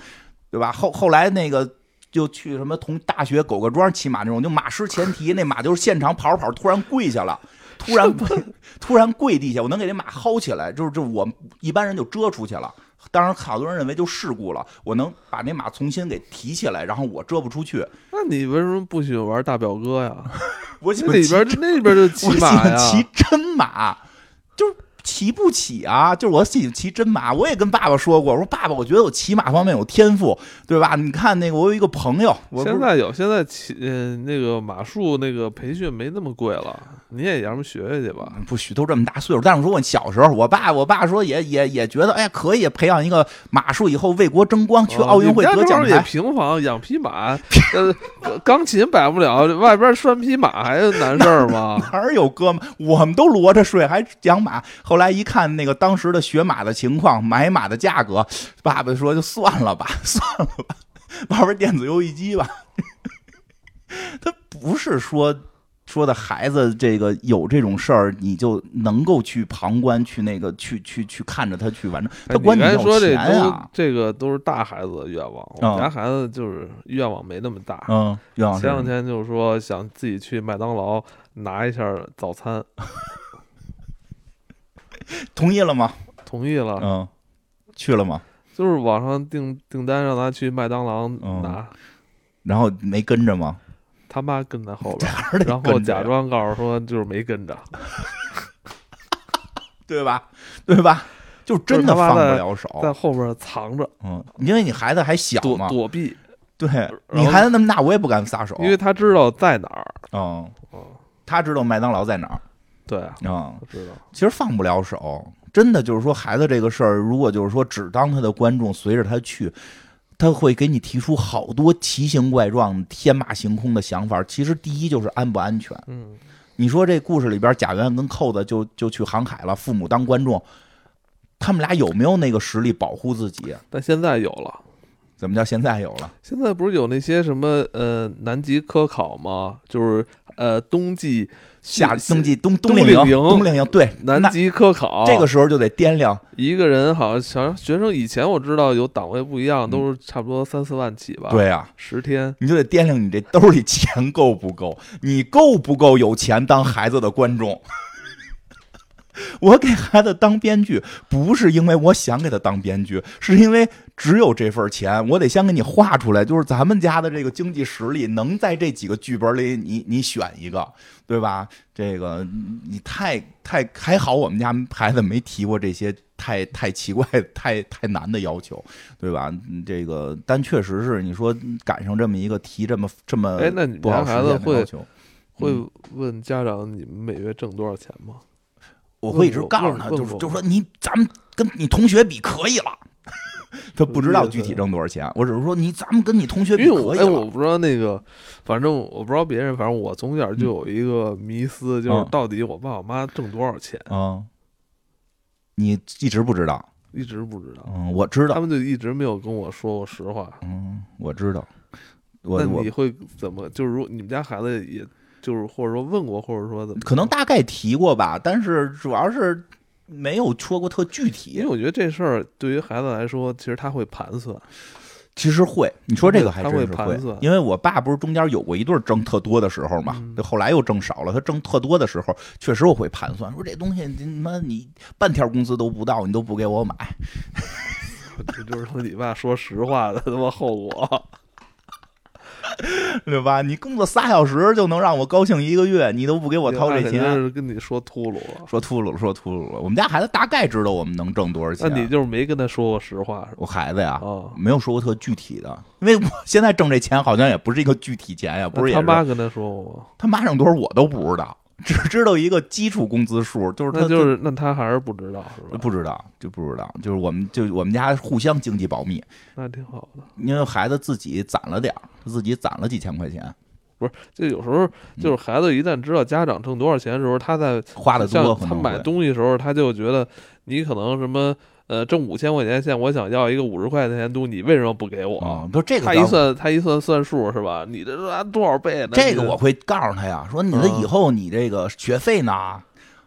对吧？后后来那个就去什么同大学狗个庄骑马那种，就马失前蹄，那马就是现场跑着跑突然跪下了，突然突然跪地下，我能给那马薅起来，就是就我一般人就遮出去了。当然，好多人认为就事故了。我能把那马重新给提起来，然后我遮不出去。那你为什么不喜欢玩大表哥呀？(laughs) 我喜欢里边那边就骑马呀，(laughs) 骑真马，就。骑不起啊！就是我自己骑真马，我也跟爸爸说过，我说爸爸，我觉得我骑马方面有天赋，对吧？你看那个，我有一个朋友，现在有，现在骑嗯那个马术那个培训没那么贵了，你也让他们学学去吧。不许都这么大岁数，但是说我小时候，我爸我爸说也也也觉得，哎呀，可以培养一个马术，以后为国争光，去奥运会得奖牌。也平房养匹马，呃，(laughs) 钢琴摆不了，外边拴匹马还难事儿吗？(laughs) 哪儿有哥们？我们都裸着睡，还养马。后来一看那个当时的学马的情况，买马的价格，爸爸说就算了吧，(laughs) 算了吧，玩玩电子游戏机吧。(laughs) 他不是说说的孩子这个有这种事儿，你就能够去旁观，去那个去去去看着他去完成。他关键说这都这个都是大孩子的愿望，我们家孩子就是愿望没那么大。嗯，愿望前两天就是说想自己去麦当劳拿一下早餐。(laughs) 同意了吗？同意了。嗯，去了吗？就是网上订订单让他去麦当劳拿，然后没跟着吗？他妈跟在后边，(laughs) 然后假装告诉说就是没跟着，(laughs) 对吧？对吧？就真的放不了手，在后边藏着。嗯，因为你孩子还小嘛，躲避。对你孩子那么大，我也不敢撒手，因为他知道在哪儿。嗯，他知道麦当劳在哪儿。对啊，知道。其实放不了手，真的就是说，孩子这个事儿，如果就是说只当他的观众，随着他去，他会给你提出好多奇形怪状、天马行空的想法。其实第一就是安不安全。嗯，你说这故事里边，贾元跟扣子就就去航海了，父母当观众，他们俩有没有那个实力保护自己？但现在有了，怎么叫现在有了？现在不是有那些什么呃南极科考吗？就是呃冬季夏冬季冬冬令营，冬令营对南极科考，这个时候就得掂量一个人，好像小学生以前我知道有档位不一样，都是差不多三四万起吧？对呀，十天你就得掂量你这兜里钱够不够，你够不够有钱当孩子的观众。(laughs) 我给孩子当编剧，不是因为我想给他当编剧，是因为只有这份钱，我得先给你画出来，就是咱们家的这个经济实力能在这几个剧本里，你你选一个，对吧？这个你太太还好，我们家孩子没提过这些太太奇怪、太太难的要求，对吧？这个但确实是你说赶上这么一个提这么这么哎，那你家孩子会会嗯问家长你们每月挣多少钱吗？我会一直告诉他，就是就是说你咱们跟你同学比可以了，他不知道具体挣多少钱，我只是说你咱们跟你同学比可以了。我不知道那个，反正我不知道别人，反正我从小就有一个迷思，就是嗯到底我爸我妈挣多少钱，嗯，你一直不知道，一直不知道，嗯，我知道，他们就一直没有跟我说过实话。嗯，我知道，我我那你会怎么？就是如你们家孩子也。就是或者说问过，或者说怎么？可能大概提过吧，但是主要是没有说过特具体。因为我觉得这事儿对于孩子来说，其实他会盘算。其实会，你说这个还真是会盘算。因为我爸不是中间有过一对挣特多的时候嘛，嗯、后来又挣少了。他挣特多的时候，确实我会盘算，说这东西你妈你半天工资都不到，你都不给我买。(laughs) 这就是说你爸说实话的他妈后果。(laughs) 对吧？你工作仨小时就能让我高兴一个月，你都不给我掏这钱，是跟你说秃噜了，说秃噜了，说秃噜了。我们家孩子大概知道我们能挣多少钱，那你就是没跟他说过实话？我孩子呀，哦、没有说过特具体的，因为我现在挣这钱好像也不是一个具体钱呀，不是也他妈跟他说过吗？他妈挣多少我都不知道。只知道一个基础工资数，就是他那就是那他还是不知道是吧？不知道就不知道，就是我们就我们家互相经济保密，那挺好的。因为孩子自己攒了点儿，自己攒了几千块钱。不是，就有时候就是孩子一旦知道家长挣多少钱的时候，他在花的多，他买东西的时候，他就觉得你可能什么呃挣五千块钱，现在我想要一个五十块钱东西，你为什么不给我？啊、不，这个他一算他一算算数是吧？你这多少倍呢？这个我会告诉他呀，说你的以后你这个学费呢，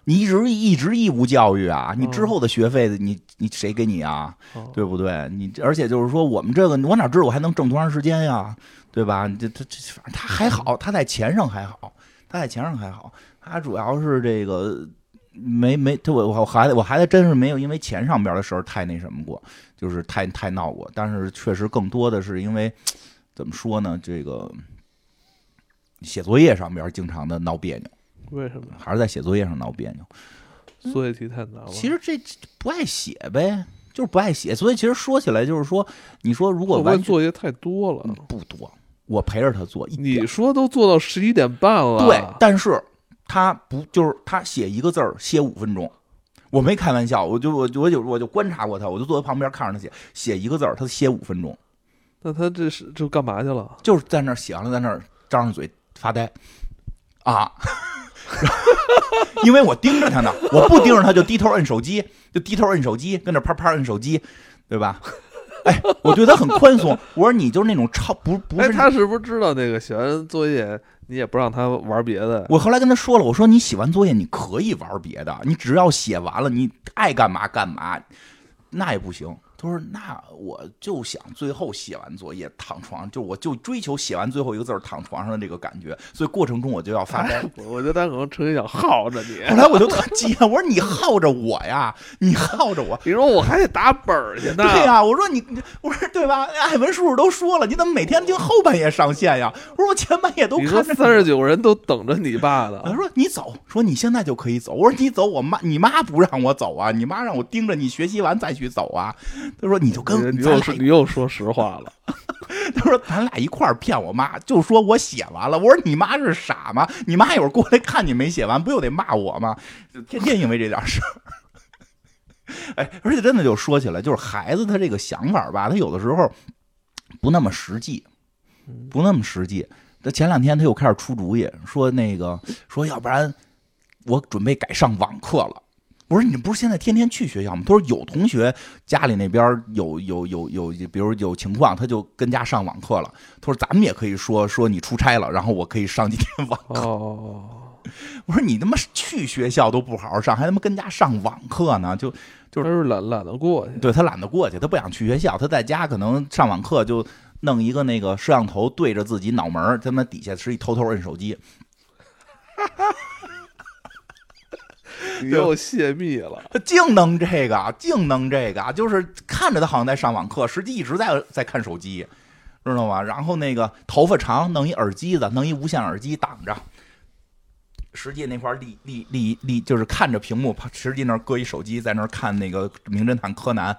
你一直一直义务教育啊，你之后的学费你你谁给你啊？对不对？你而且就是说我们这个我哪知道我还能挣多长时间呀？对吧？这这这反正他还好，他在钱上还好，他在钱上还好，他主要是这个。没没，他我我孩子我孩子真是没有因为钱上边的事儿太那什么过，就是太太闹过。但是确实更多的是因为怎么说呢？这个写作业上边经常的闹别扭。为什么？还是在写作业上闹别扭？作业题太难了。其实这不爱写呗，就是不爱写。所以其实说起来就是说，你说如果完作业太多了，不多，我陪着他做。你说都做到十一点半了，对，但是。他不就是他写一个字儿写五分钟，我没开玩笑，我就我我就我就观察过他，我就坐在旁边看着他写，写一个字儿他歇五分钟，那他这是就干嘛去了？就是在那儿写完了，在那儿张着嘴发呆，啊，(laughs) 因为我盯着他呢，我不盯着他就低头摁手机，就低头摁手机，跟那啪啪摁手机，对吧？哎，我对他很宽松，我说你就是那种超不不是、哎，他是不是知道那个写完作业？你也不让他玩别的。我后来跟他说了，我说你写完作业你可以玩别的，你只要写完了，你爱干嘛干嘛，那也不行。他说：“那我就想最后写完作业躺床，就我就追求写完最后一个字躺床上的这个感觉，所以过程中我就要发呆。哎、我觉得他可能成天想耗着你。后来我就特急，我说你耗着我呀，你耗着我。(laughs) 你说我还得打本儿去呢。对呀、啊，我说你，我说对吧？艾文叔叔都说了，你怎么每天盯后半夜上线呀？我说我前半夜都看着。三十九人都等着你爸呢。他说你走，说你现在就可以走。我说你走，我妈你妈不让我走啊，你妈让我盯着你学习完再去走啊。他说你就跟。”你又是你又说实话了，(laughs) 他说咱俩一块儿骗我妈，就说我写完了。我说你妈是傻吗？你妈一会儿过来看你没写完，不又得骂我吗？天天因为这点事儿。(laughs) 哎，而且真的就说起来，就是孩子他这个想法吧，他有的时候不那么实际，不那么实际。他前两天他又开始出主意，说那个说要不然我准备改上网课了。我说你不是现在天天去学校吗？他说有同学家里那边有有有有，比如有情况，他就跟家上网课了。他说咱们也可以说说你出差了，然后我可以上几天网课。(laughs) 我说你他妈去学校都不好好上，还他妈跟家上网课呢？就就是懒懒得过去。对他懒得过去，他不想去学校，他在家可能上网课就弄一个那个摄像头对着自己脑门，他妈底下是一偷偷摁手机。(laughs) 又泄密了，他净弄这个，净弄这个，就是看着他好像在上网课，实际一直在在看手机，知道吗？然后那个头发长，弄一耳机子，弄一无线耳机挡着，实际那块立立立立就是看着屏幕，实际那搁一手机在那看那个名侦探柯南，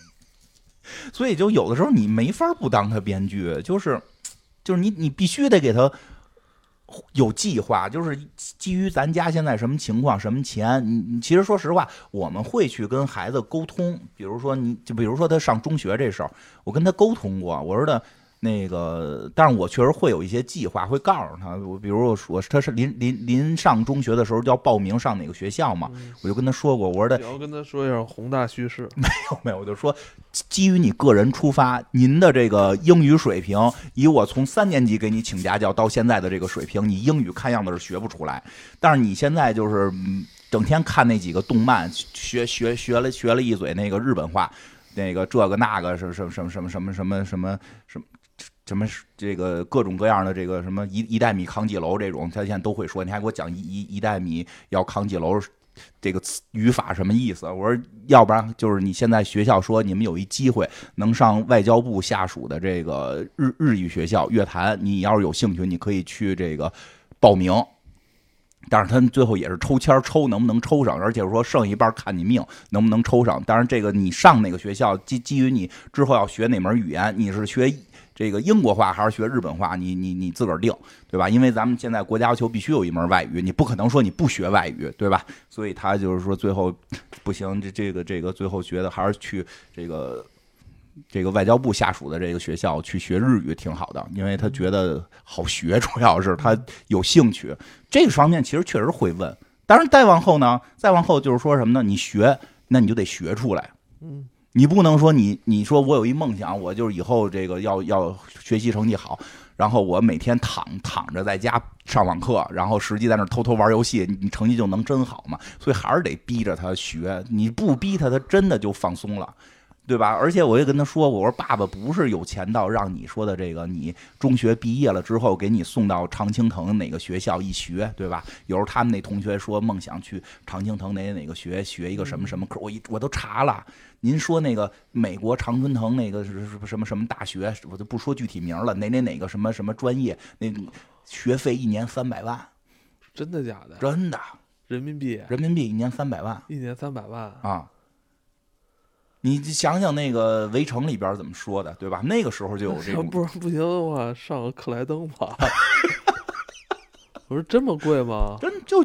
(laughs) 所以就有的时候你没法不当他编剧，就是就是你你必须得给他。有计划，就是基于咱家现在什么情况、什么钱。你你其实说实话，我们会去跟孩子沟通。比如说，你就比如说他上中学这事儿，我跟他沟通过，我说的。那个，但是我确实会有一些计划，会告诉他。我比如我说他是临临临上中学的时候就要报名上哪个学校嘛，我就跟他说过，我说的。你要跟他说一下宏大叙事。(laughs) 没有没有，我就说基于你个人出发，您的这个英语水平，以我从三年级给你请家教到现在的这个水平，你英语看样子是学不出来。但是你现在就是嗯整天看那几个动漫，学学学了学了一嘴那个日本话，那个这个那个什什什么什么什么什么什么什么。什么这个各种各样的这个什么一一袋米扛几楼这种，他现在都会说。你还给我讲一一一袋米要扛几楼，这个词语法什么意思？我说，要不然就是你现在学校说你们有一机会能上外交部下属的这个日日语学校乐坛，你要是有兴趣，你可以去这个报名。但是他们最后也是抽签抽能不能抽上，而且说剩一半看你命能不能抽上。当然这个你上哪个学校基基于你之后要学哪门语言，你是学。这个英国话还是学日本话，你你你自个儿定，对吧？因为咱们现在国家要求必须有一门外语，你不可能说你不学外语，对吧？所以他就是说最后不行，这这个这个最后觉得还是去这个这个外交部下属的这个学校去学日语挺好的，因为他觉得好学，(laughs) 主要是他有兴趣。这个方面其实确实会问，当然再往后呢，再往后就是说什么呢？你学，那你就得学出来，嗯。你不能说你你说我有一梦想，我就是以后这个要要学习成绩好，然后我每天躺躺着在家上网课，然后实际在那偷偷玩游戏，你成绩就能真好吗？所以还是得逼着他学，你不逼他，他真的就放松了。对吧？而且我也跟他说过，我说爸爸不是有钱到让你说的这个，你中学毕业了之后给你送到常青藤哪个学校一学，对吧？有时候他们那同学说梦想去常青藤哪哪个学学一个什么什么课，我一我都查了。您说那个美国常春藤那个是什么什么大学，我就不说具体名了，哪哪哪个什么什么专业，那学费一年三百万，真的假的？真的，人民币，人民币一年三百万，一年三百万啊。你想想那个《围城》里边怎么说的，对吧？那个时候就有这种。(laughs) 不不行的话，上个克莱登吧。(laughs) 我说这么贵吗？(laughs) 真就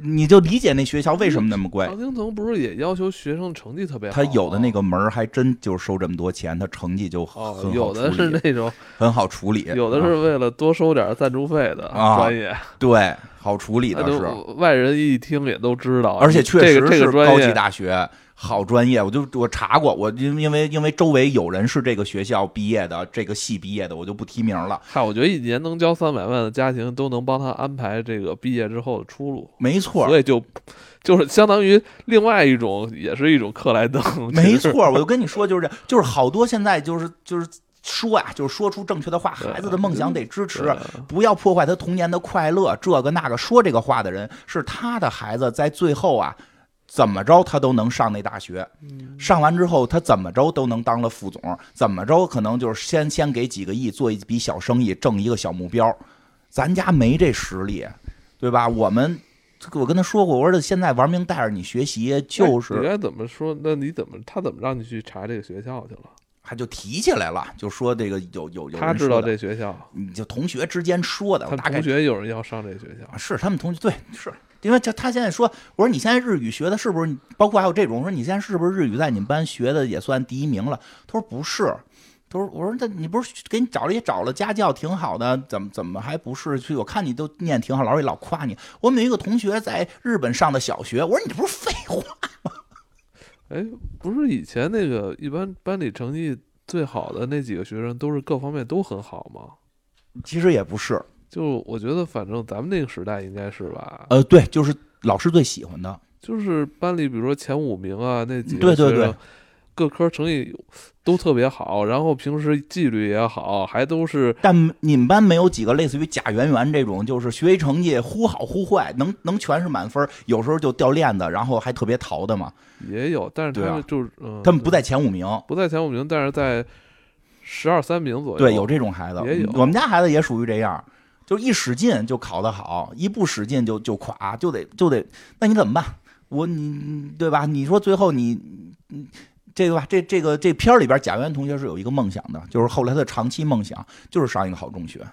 你就理解那学校为什么那么贵。常青藤不是也要求学生成绩特别好？他有的那个门还真就收这么多钱，他成绩就很好有的是那种很好处理，有的是为了多收点赞助费的专业。对，好处理的是。外人一听也都知道，而且确实是高级大学。好专业，我就我查过，我因因为因为周围有人是这个学校毕业的，这个系毕业的，我就不提名了。嗨，我觉得一年能交三百万的家庭都能帮他安排这个毕业之后的出路，没错。所以就就是相当于另外一种，也是一种克莱登。没错，我就跟你说，就是这，就是好多现在就是就是说啊，就是说出正确的话，孩子的梦想得支持，不要破坏他童年的快乐。这个那个说这个话的人，是他的孩子在最后啊。怎么着他都能上那大学，上完之后他怎么着都能当了副总，怎么着可能就是先先给几个亿做一笔小生意，挣一个小目标。咱家没这实力，对吧？我们我跟他说过，我说现在玩命带着你学习，就是你该怎么说？那你怎么他怎么让你去查这个学校去了？他就提起来了，就说这个有有有他知道这学校，你就同学之间说的，他同学有人要上这学校，是他们同学对是。因为他他现在说，我说你现在日语学的是不是？包括还有这种，我说你现在是不是日语在你们班学的也算第一名了？他说不是，他说我说那你不是给你找了也找了家教挺好的，怎么怎么还不是？去我看你都念挺好，老师也老夸你。我们有一个同学在日本上的小学，我说你这不是废画。哎，不是以前那个一般班里成绩最好的那几个学生，都是各方面都很好吗？其实也不是，就我觉得，反正咱们那个时代应该是吧。呃，对，就是老师最喜欢的，就是班里比如说前五名啊，那几个对对对。各科成绩都特别好，然后平时纪律也好，还都是。但你们班没有几个类似于贾圆圆这种，就是学习成绩忽好忽坏，能能全是满分，有时候就掉链子，然后还特别淘的嘛。也有，但是他们就是，他们不在前五名，不在前五名，但是在十二三名左右。对，有这种孩子，也有。我们家孩子也属于这样，就一使劲就考得好，一不使劲就就垮，就得就得，那你怎么办？我你对吧？你说最后你嗯。这个吧，这这个这片儿里边，贾元同学是有一个梦想的，就是后来的长期梦想就是上一个好中学，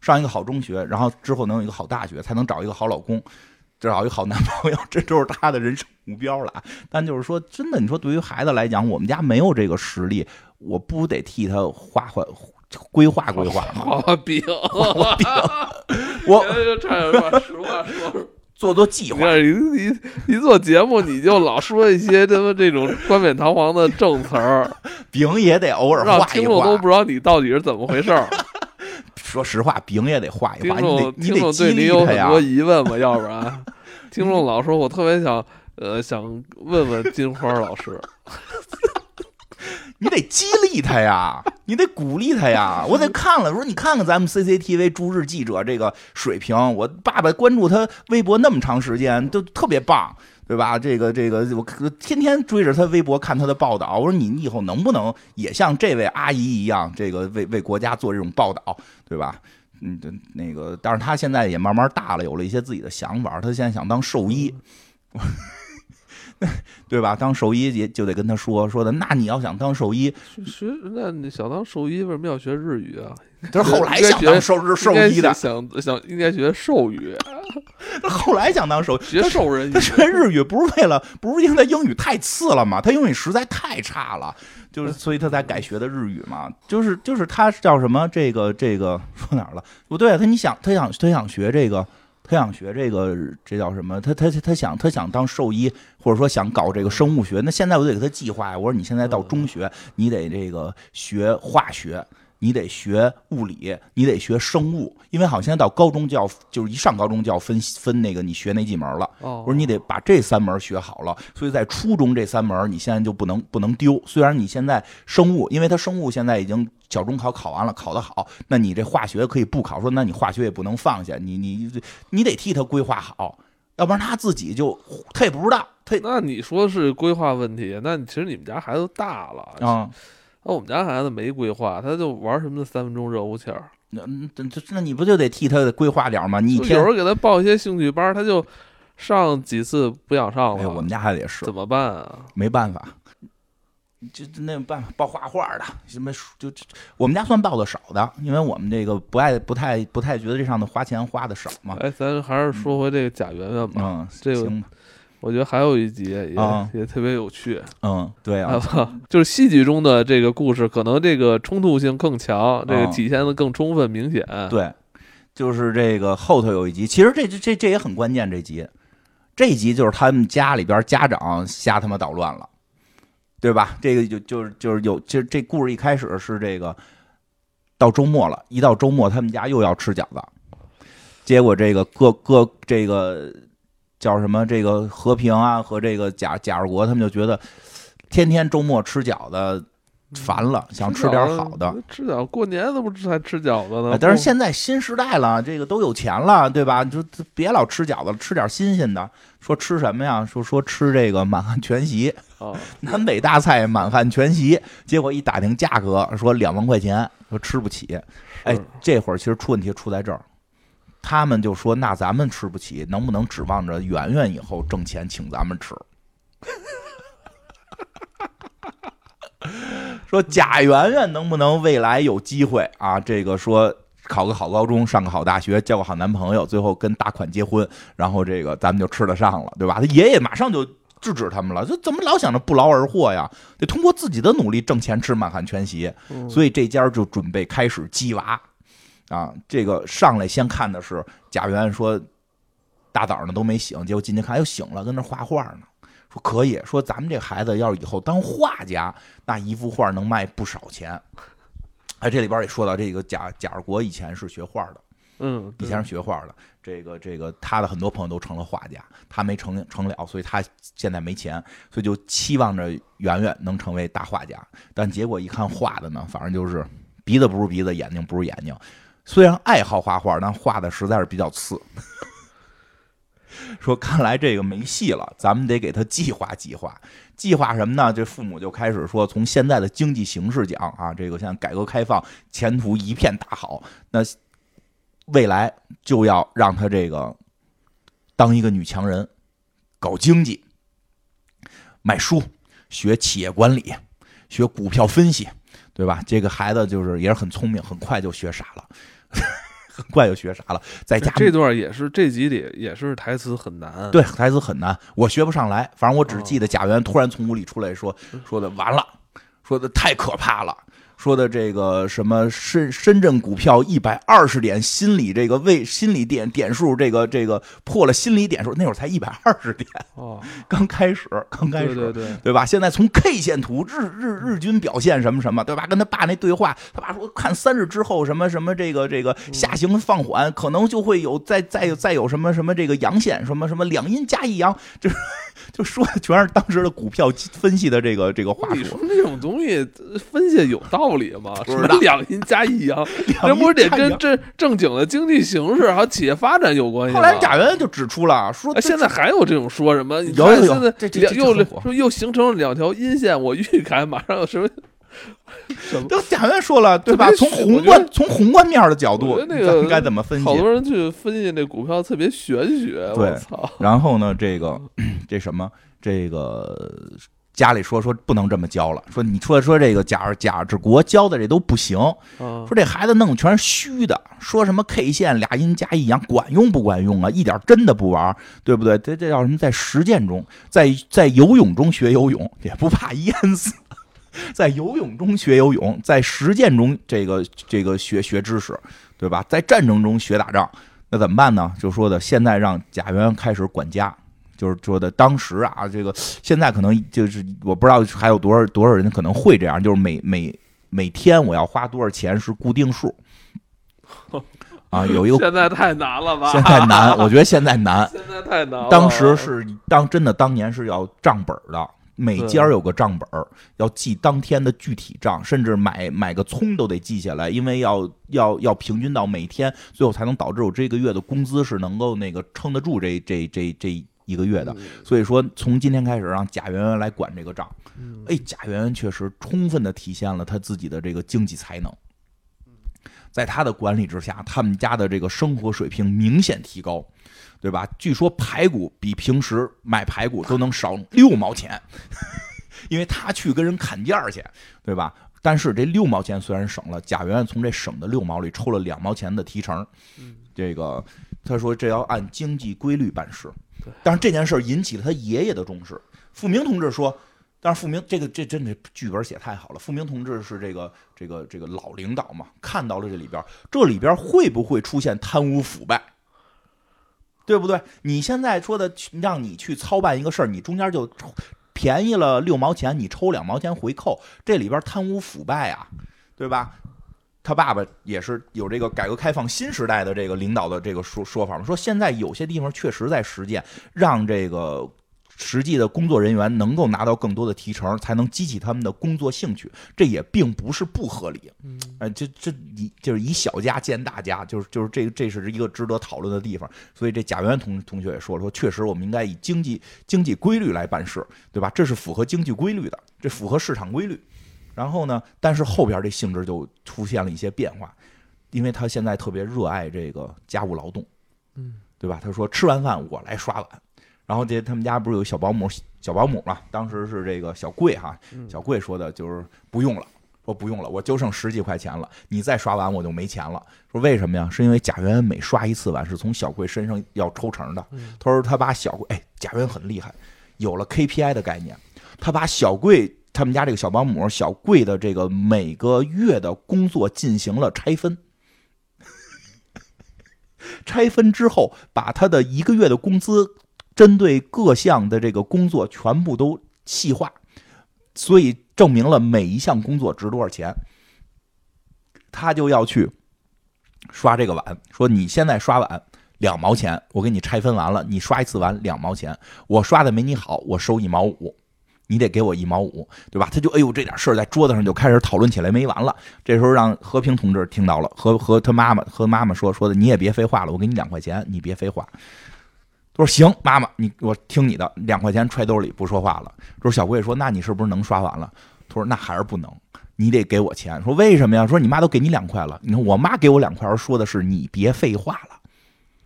上一个好中学，然后之后能有一个好大学，才能找一个好老公，找一个好男朋友，这就是他的人生目标了。但就是说，真的，你说对于孩子来讲，我们家没有这个实力，我不得替他画画、规划规划吗？画饼，画饼，我差点把实话说。做做计划，你你一做节目你就老说一些他妈这种冠冕堂皇的正词儿，(laughs) 饼也得偶尔画一画，听众都不知道你到底是怎么回事儿。(laughs) 说实话，饼也得画一画，听众你得激励他呀。很多疑问吧，要不然 (laughs) 听众老说我特别想呃想问问金花老师。你得激励他呀，你得鼓励他呀。我得看了，我说你看看咱们 CCTV 驻日记者这个水平，我爸爸关注他微博那么长时间，都特别棒，对吧？这个这个，我天天追着他微博看他的报道。我说你以后能不能也像这位阿姨一样，这个为为国家做这种报道，对吧？嗯，那个，但是他现在也慢慢大了，有了一些自己的想法。他现在想当兽医。(laughs) 对吧？当兽医也就得跟他说说的。那你要想当兽医，学那你想当兽医，为什么要学日语啊？他是后来想当兽日兽医的，想想应该学兽语。他后来想当兽学兽人，他学日语不是为了，不是因为他英语太次了嘛？他英语实在太差了，就是所以他才改学的日语嘛。就是就是他叫什么？这个这个说哪儿了？不对，他你想他想他想学这个。他想学这个，这叫什么？他他他想他想当兽医，或者说想搞这个生物学。那现在我得给他计划呀。我说你现在到中学，你得这个学化学。你得学物理，你得学生物，因为好像到高中就要，就是一上高中就要分分那个你学哪几门了。我说你得把这三门学好了，所以在初中这三门你现在就不能不能丢。虽然你现在生物，因为他生物现在已经小中考考完了，考得好，那你这化学可以不考。说那你化学也不能放下，你你你得替他规划好，要不然他自己就他也不知道。他那你说是规划问题，那其实你们家孩子大了啊。那我们家孩子没规划，他就玩什么三分钟热乎气儿。那那那你不就得替他规划点吗？你有时候给他报一些兴趣班，他就上几次不想上了。我们家孩子也是，怎么办啊？没办法，就那办法报画画的，什么就我们家算报的少的，因为我们这个不爱不太不太觉得这上头花钱花的少嘛。哎，咱还是说回这个贾圆圆吧。嗯，这个。我觉得还有一集也也特别有趣，嗯，对啊，(laughs) 就是戏剧中的这个故事，可能这个冲突性更强，这个体现的更充分明显。对，就是这个后头有一集，其实这这这也很关键，这集，这集就是他们家里边家长瞎他妈捣乱了，对吧？这个就就是就是有，其实这故事一开始是这个到周末了，一到周末他们家又要吃饺子，结果这个各各这个。叫什么？这个和平啊，和这个贾贾二国，他们就觉得天天周末吃饺子烦了，想吃点好的。吃饺子过年怎么还吃饺子呢？但是现在新时代了，这个都有钱了，对吧？就别老吃饺子，吃点新鲜的。说吃什么呀？说说吃这个满汉全席 (laughs) 南北大菜满汉全席。结果一打听价格，说两万块钱，说吃不起。哎，这会儿其实出问题出在这儿。他们就说：“那咱们吃不起，能不能指望着圆圆以后挣钱请咱们吃？” (laughs) (laughs) 说贾圆圆能不能未来有机会啊？这个说考个好高中，上个好大学，交个好男朋友，最后跟大款结婚，然后这个咱们就吃得上了，对吧？他爷爷马上就制止他们了，就怎么老想着不劳而获呀？得通过自己的努力挣钱吃满汉全席，所以这家就准备开始鸡娃。啊，这个上来先看的是贾元说，大早上都没醒，结果进去看又醒了，跟那画画呢。说可以说咱们这孩子要是以后当画家，那一幅画能卖不少钱。哎，这里边也说到这个贾贾二国以前是学画的，嗯，以前是学画的。这个这个他的很多朋友都成了画家，他没成成了，所以他现在没钱，所以就期望着圆圆能成为大画家。但结果一看画的呢，反正就是鼻子不是鼻子，眼睛不是眼睛。虽然爱好画画，但画的实在是比较次。(laughs) 说看来这个没戏了，咱们得给他计划计划。计划什么呢？这父母就开始说，从现在的经济形势讲啊，这个像改革开放，前途一片大好，那未来就要让他这个当一个女强人，搞经济，卖书，学企业管理，学股票分析，对吧？这个孩子就是也是很聪明，很快就学傻了。很快就学啥了，在家这段也是这集里也是台词很难，对台词很难，我学不上来。反正我只记得贾元突然从屋里出来说说的完了，说的太可怕了。说的这个什么深深圳股票一百二十点心理这个位心理点点数这个这个破了心理点数那会儿才一百二十点哦，刚开始刚开始对对对吧？现在从 K 线图日日日均表现什么什么对吧？跟他爸那对话，他爸说看三日之后什么什么这个这个下行放缓，可能就会有再再有再有什么什么这个阳线什么什么两阴加一阳，就是就说的全是当时的股票分析的这个这个话术。这种东西分析有道理。道理吗？是两阴加一阳，这不是得跟正正经的经济形势还有企业发展有关系吗？后来贾元就指出了，说现在还有这种说什么？有有有，这又说又形成了两条阴线，我预感马上有什么？都贾元说了，对吧？从宏观从宏观面的角度，那个该怎么分析？好多人去分析那股票特别玄学，我操！然后呢，这个 (clears throat) 这什么这个。家里说说不能这么教了，说你说说这个贾贾志国教的这都不行，说这孩子弄的全是虚的，说什么 K 线俩阴加一阳管用不管用啊？一点真的不玩，对不对？这这叫什么？在实践中，在在游泳中学游泳也不怕淹死，(laughs) 在游泳中学游泳，在实践中这个这个学学知识，对吧？在战争中学打仗，那怎么办呢？就说的现在让贾元开始管家。就是说的，当时啊，这个现在可能就是我不知道还有多少多少人可能会这样，就是每每每天我要花多少钱是固定数 (laughs) 啊，有一个现在太难了吧？现在难，我觉得现在难，(laughs) 现在太难。当时是当真的当年是要账本的，每家有个账本，要记当天的具体账，甚至买买个葱都得记下来，因为要要要平均到每天，最后才能导致我这个月的工资是能够那个撑得住这这这这。一个月的，所以说从今天开始让贾圆圆来管这个账。哎，贾圆圆确实充分的体现了他自己的这个经济才能，在他的管理之下，他们家的这个生活水平明显提高，对吧？据说排骨比平时买排骨都能少六毛钱，(laughs) 因为他去跟人砍价去，对吧？但是这六毛钱虽然省了，贾圆圆从这省的六毛里抽了两毛钱的提成。这个他说这要按经济规律办事。但是这件事引起了他爷爷的重视。富明同志说：“但是富明这个这真的剧本写太好了。富明同志是这个这个这个老领导嘛，看到了这里边，这里边会不会出现贪污腐败？对不对？你现在说的让你去操办一个事儿，你中间就便宜了六毛钱，你抽两毛钱回扣，这里边贪污腐败啊，对吧？”他爸爸也是有这个改革开放新时代的这个领导的这个说说法嘛，说现在有些地方确实在实践，让这个实际的工作人员能够拿到更多的提成，才能激起他们的工作兴趣，这也并不是不合理。嗯，哎，这这以就是以小家见大家，就是就是这这是一个值得讨论的地方。所以这贾元同同学也说了，说确实我们应该以经济经济规律来办事，对吧？这是符合经济规律的，这符合市场规律。然后呢？但是后边这性质就出现了一些变化，因为他现在特别热爱这个家务劳动，嗯，对吧？他说吃完饭我来刷碗。然后这他们家不是有小保姆小保姆嘛？当时是这个小贵哈，小贵说的就是不用了，说不用了，我就剩十几块钱了，你再刷碗我就没钱了。说为什么呀？是因为贾元每刷一次碗是从小贵身上要抽成的。他说他把小贵，哎，贾元很厉害，有了 KPI 的概念，他把小贵。他们家这个小保姆小贵的这个每个月的工作进行了拆分，(laughs) 拆分之后，把他的一个月的工资针对各项的这个工作全部都细化，所以证明了每一项工作值多少钱。他就要去刷这个碗，说你现在刷碗两毛钱，我给你拆分完了，你刷一次碗两毛钱，我刷的没你好，我收一毛五，你得给我一毛五，对吧？他就哎呦这点事儿在桌子上就开始讨论起来，没完了。这时候让和平同志听到了，和和他妈妈和妈妈说说的，你也别废话了，我给你两块钱，你别废话。他说行，妈妈，你我听你的，两块钱揣兜里不说话了。说小贵说那你是不是能刷完了？他说那还是不能。你得给我钱，说为什么呀？说你妈都给你两块了。你看我妈给我两块，说的是你别废话了。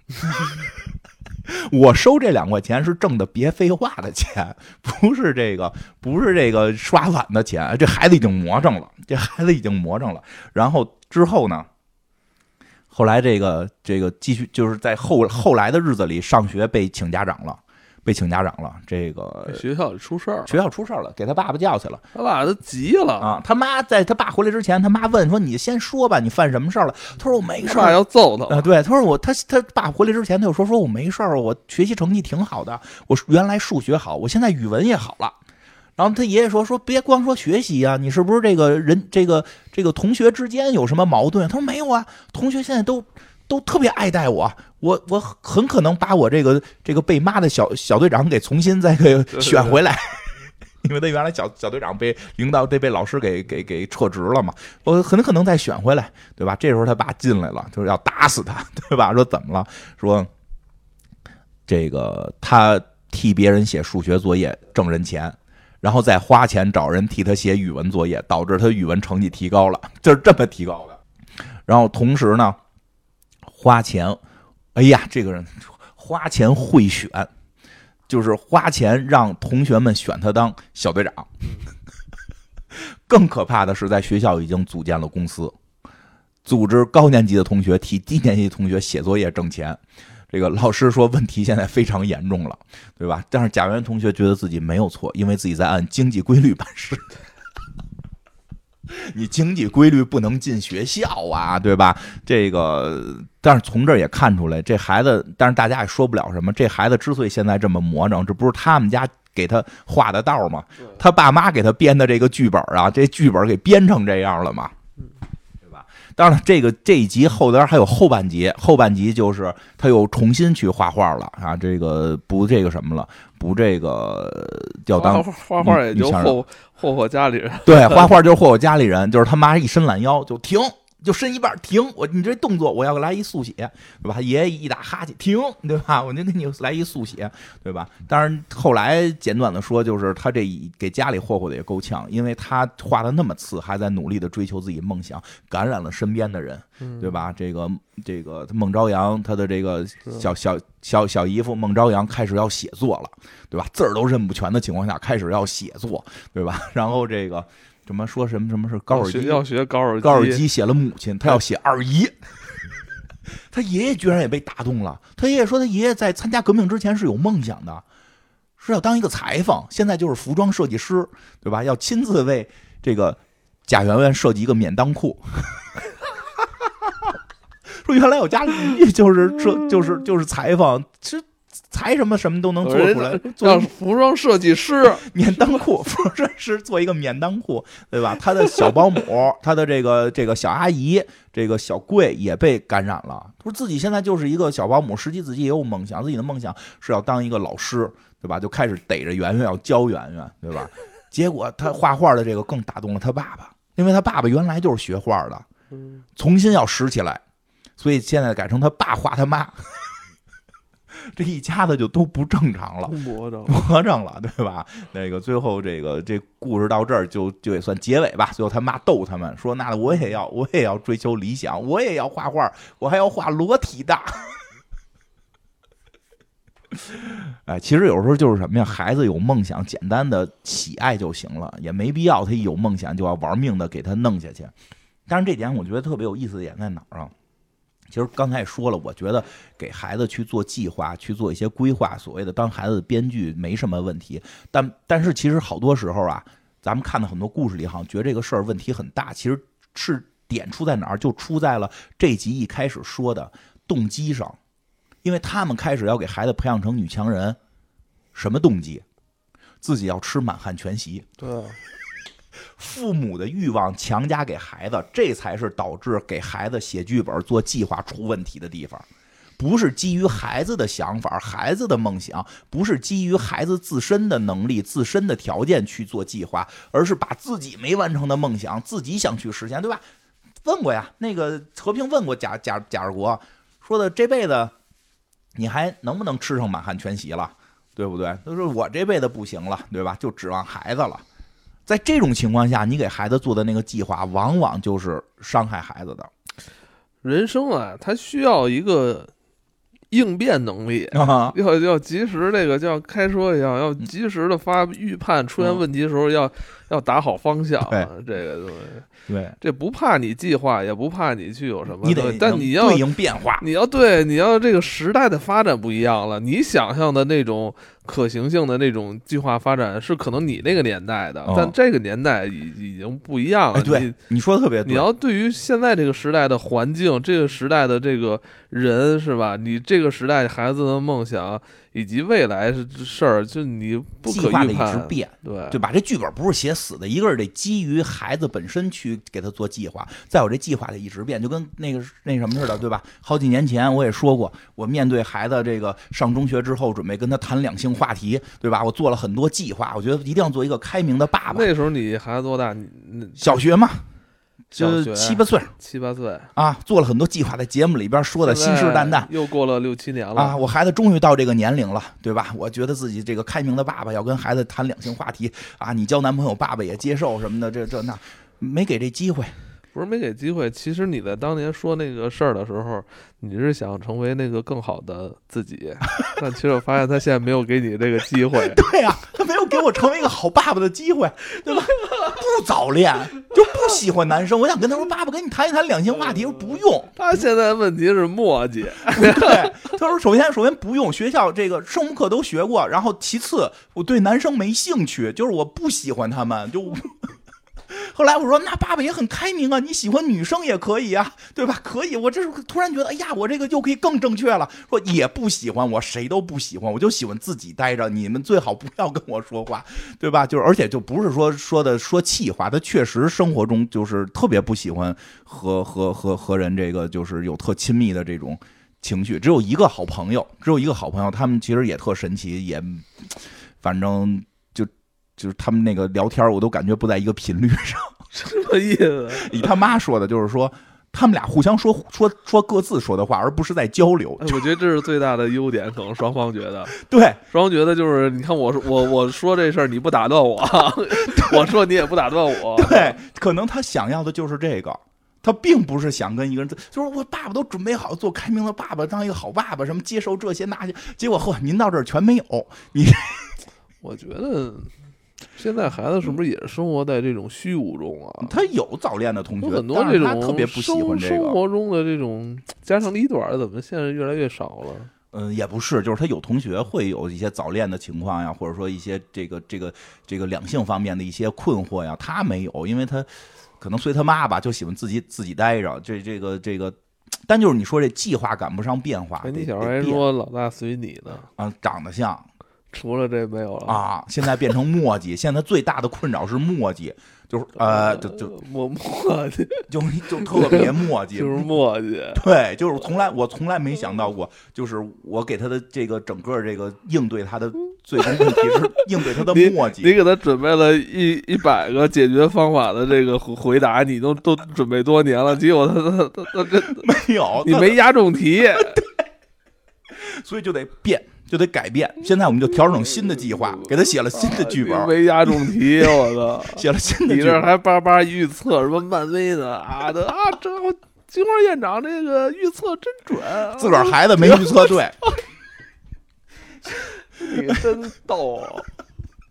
(laughs) (laughs) 我收这两块钱是挣的别废话的钱，不是这个，不是这个刷碗的钱。这孩子已经魔怔了，这孩子已经魔怔了。然后之后呢？后来这个这个继续就是在后后来的日子里上学被请家长了。被请家长了，这个学校里出事儿，学校出事儿了，给他爸爸叫去了，他爸都急了啊！他妈在他爸回来之前，他妈问说：“你先说吧，你犯什么事儿了？”他说：“我没事儿。”要揍他啊！对，他说：“我他他爸回来之前，他就说说我没事儿，我学习成绩挺好的，我原来数学好，我现在语文也好了。”然后他爷爷说：“说别光说学习啊，你是不是这个人这个这个同学之间有什么矛盾？”他说：“没有啊，同学现在都。”都特别爱戴我，我我很可能把我这个这个被骂的小小队长给重新再给选回来，(laughs) 因为他原来小小队长被领导得被老师给给给撤职了嘛，我很可能再选回来，对吧？这时候他爸进来了，就是要打死他，(laughs) 对吧？说怎么了？说这个他替别人写数学作业挣人钱，然后再花钱找人替他写语文作业，导致他语文成绩提高了，就是这么提高的。然后同时呢。花钱，哎呀，这个人花钱贿选，就是花钱让同学们选他当小队长。(laughs) 更可怕的是，在学校已经组建了公司，组织高年级的同学替低年级同学写作业挣钱。这个老师说问题现在非常严重了，对吧？但是贾元同学觉得自己没有错，因为自己在按经济规律办事。你经济规律不能进学校啊，对吧？这个，但是从这儿也看出来，这孩子，但是大家也说不了什么。这孩子之所以现在这么魔怔，这不是他们家给他画的道吗？他爸妈给他编的这个剧本啊，这剧本给编成这样了嘛？当然了，这个这一集后边还有后半集，后半集就是他又重新去画画了啊，这个不这个什么了。不，这个要当画画也就霍霍霍家里人。对，画画就是霍霍家里人，就是他妈一伸懒腰就停，就伸一半停。我你这动作我要来一速写，对吧？爷爷一打哈欠停，对吧？我就给你来一速写，对吧？当然后来简短的说，就是他这给家里霍霍的也够呛，因为他画的那么次，还在努力的追求自己梦想，感染了身边的人，对吧？这个这个孟朝阳，他的这个小小。小小姨夫孟朝阳开始要写作了，对吧？字儿都认不全的情况下，开始要写作，对吧？(laughs) 然后这个什么说什么什么是高尔基要学高尔高尔基写了母亲，他要写二姨。(laughs) 他爷爷居然也被打动了。他爷爷说，他爷爷在参加革命之前是有梦想的，是要当一个裁缝，现在就是服装设计师，对吧？要亲自为这个贾圆圆设计一个免裆裤。(laughs) 说原来我家里就是这就是就是裁缝，这裁什么什么都能做出来，做服装设计师 (laughs) 免裆裤，服装设计师做一个免裆裤，对吧？他的小保姆，他的这个这个小阿姨，这个小贵也被感染了。他说自己现在就是一个小保姆，实际自己也有梦想，自己的梦想是要当一个老师，对吧？就开始逮着圆圆要教圆圆，对吧？结果他画画的这个更打动了他爸爸，因为他爸爸原来就是学画的，重新要拾起来。所以现在改成他爸画他妈，这一家子就都不正常了，魔怔 (laughs) 魔怔了，对吧？那个最后这个这故事到这儿就就也算结尾吧。最后他妈逗他们说：“那我也要，我也要追求理想，我也要画画，我还要画裸体的。(laughs) ”哎，其实有时候就是什么呀？孩子有梦想，简单的喜爱就行了，也没必要他一有梦想就要玩命的给他弄下去。但是这点我觉得特别有意思的点在哪儿啊？其实刚才也说了，我觉得给孩子去做计划、去做一些规划，所谓的当孩子的编剧没什么问题。但但是其实好多时候啊，咱们看到很多故事里，好像觉得这个事儿问题很大。其实是点出在哪儿，就出在了这集一开始说的动机上，因为他们开始要给孩子培养成女强人，什么动机？自己要吃满汉全席。对，父母的欲望强加给孩子，这才是导致给孩子写剧本、做计划出问题的地方。不是基于孩子的想法、孩子的梦想，不是基于孩子自身的能力、自身的条件去做计划，而是把自己没完成的梦想，自己想去实现，对吧？问过呀，那个和平问过贾贾贾二国，说的这辈子你还能不能吃上满汉全席了，对不对？他说我这辈子不行了，对吧？就指望孩子了。在这种情况下，你给孩子做的那个计划，往往就是伤害孩子的。人生啊，他需要一个。应变能力啊，要要及时，这个像开车一样，要及时的发预判，出现问题的时候要要打好方向。这个东西，对，这不怕你计划，也不怕你去有什么，你得，但你要对应变化，你要对，你要这个时代的发展不一样了，你想象的那种。可行性的那种计划发展是可能你那个年代的，但这个年代已已经不一样了。对，你说的特别对。你要对于现在这个时代的环境，这个时代的这个人是吧？你这个时代孩子的梦想。以及未来是事儿，就你不可预判，一直变，对对吧？这剧本不是写死的，一个是得基于孩子本身去给他做计划，再有这计划得一直变，就跟那个那什么似的，对吧？好几年前我也说过，我面对孩子这个上中学之后，准备跟他谈两性话题，对吧？我做了很多计划，我觉得一定要做一个开明的爸爸。那时候你孩子多大？你小学嘛。就七八岁，(laughs) 七八岁啊，做了很多计划，在节目里边说的信誓旦旦。又过了六七年了啊，我孩子终于到这个年龄了，对吧？我觉得自己这个开明的爸爸要跟孩子谈两性话题啊，你交男朋友，爸爸也接受什么的，这这那，没给这机会。不是没给机会，其实你在当年说那个事儿的时候，你是想成为那个更好的自己，但其实我发现他现在没有给你这个机会。(laughs) 对呀，他没有给我成为一个好爸爸的机会，对吧？不早恋，就不喜欢男生。我想跟他说，爸爸跟你谈一谈两性话题，不用。他现在问题是墨迹。(laughs) 对，他说首先首先不用，学校这个生物课都学过，然后其次我对男生没兴趣，就是我不喜欢他们，就。后来我说，那爸爸也很开明啊，你喜欢女生也可以啊，对吧？可以，我这是突然觉得，哎呀，我这个又可以更正确了。说也不喜欢，我谁都不喜欢，我就喜欢自己待着。你们最好不要跟我说话，对吧？就是而且就不是说说的说气话，他确实生活中就是特别不喜欢和和和和人这个就是有特亲密的这种情绪。只有一个好朋友，只有一个好朋友，他们其实也特神奇，也反正。就是他们那个聊天，我都感觉不在一个频率上。(laughs) 什么意思？以他妈说的，就是说他们俩互相说说说各自说的话，而不是在交流。我觉得这是最大的优点，可能双方觉得。(laughs) 对，双方觉得就是，你看我说我我说这事儿，你不打断我，(laughs) 我说你也不打断我。对，可能他想要的就是这个，他并不是想跟一个人，就是我爸爸都准备好做开明的爸爸，当一个好爸爸，什么接受这些那些，结果呵，您到这儿全没有。你，我觉得。现在孩子是不是也生活在这种虚无中啊？他有早恋的同学，很多这种特别不喜欢这个生活中的这种家长里短，怎么现在越来越少了？嗯，也不是，就是他有同学会有一些早恋的情况呀，或者说一些这个这个这个两性方面的一些困惑呀，他没有，因为他可能随他妈吧，就喜欢自己自己待着。这这个这个，但就是你说这计划赶不上变化，你小时候还说老大随你呢啊，长得像。除了这没有了啊！现在变成墨迹，现在最大的困扰是墨迹，就是呃，就就墨墨迹，就就特别墨迹，(laughs) 就是墨迹。对，就是从来我从来没想到过，就是我给他的这个整个这个应对他的最终问题是 (laughs) 应对他的墨迹。你给他准备了一一百个解决方法的这个回答，你都都准备多年了，结果他他他他这没有，你没押中题，(laughs) 所以就得变。就得改变，现在我们就调整新的计划，给他写了新的剧本。没押中题，(laughs) 我操！写了新的。你这还叭叭预测什么漫威的啊？的啊，这金花院长这个预测真准，自个儿孩子没预测对。(laughs) 你真逗。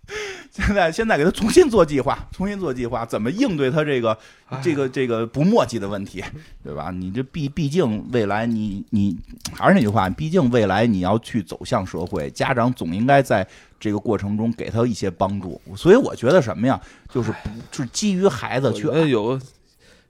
(laughs) 现在现在给他重新做计划，(laughs) 重新做计划，怎么应对他这个这个这个不墨迹的问题，对吧？你这毕毕竟未来你你还是那句话，毕竟未来你要去走向社会，家长总应该在这个过程中给他一些帮助。所以我觉得什么呀，就是不是基于孩子去有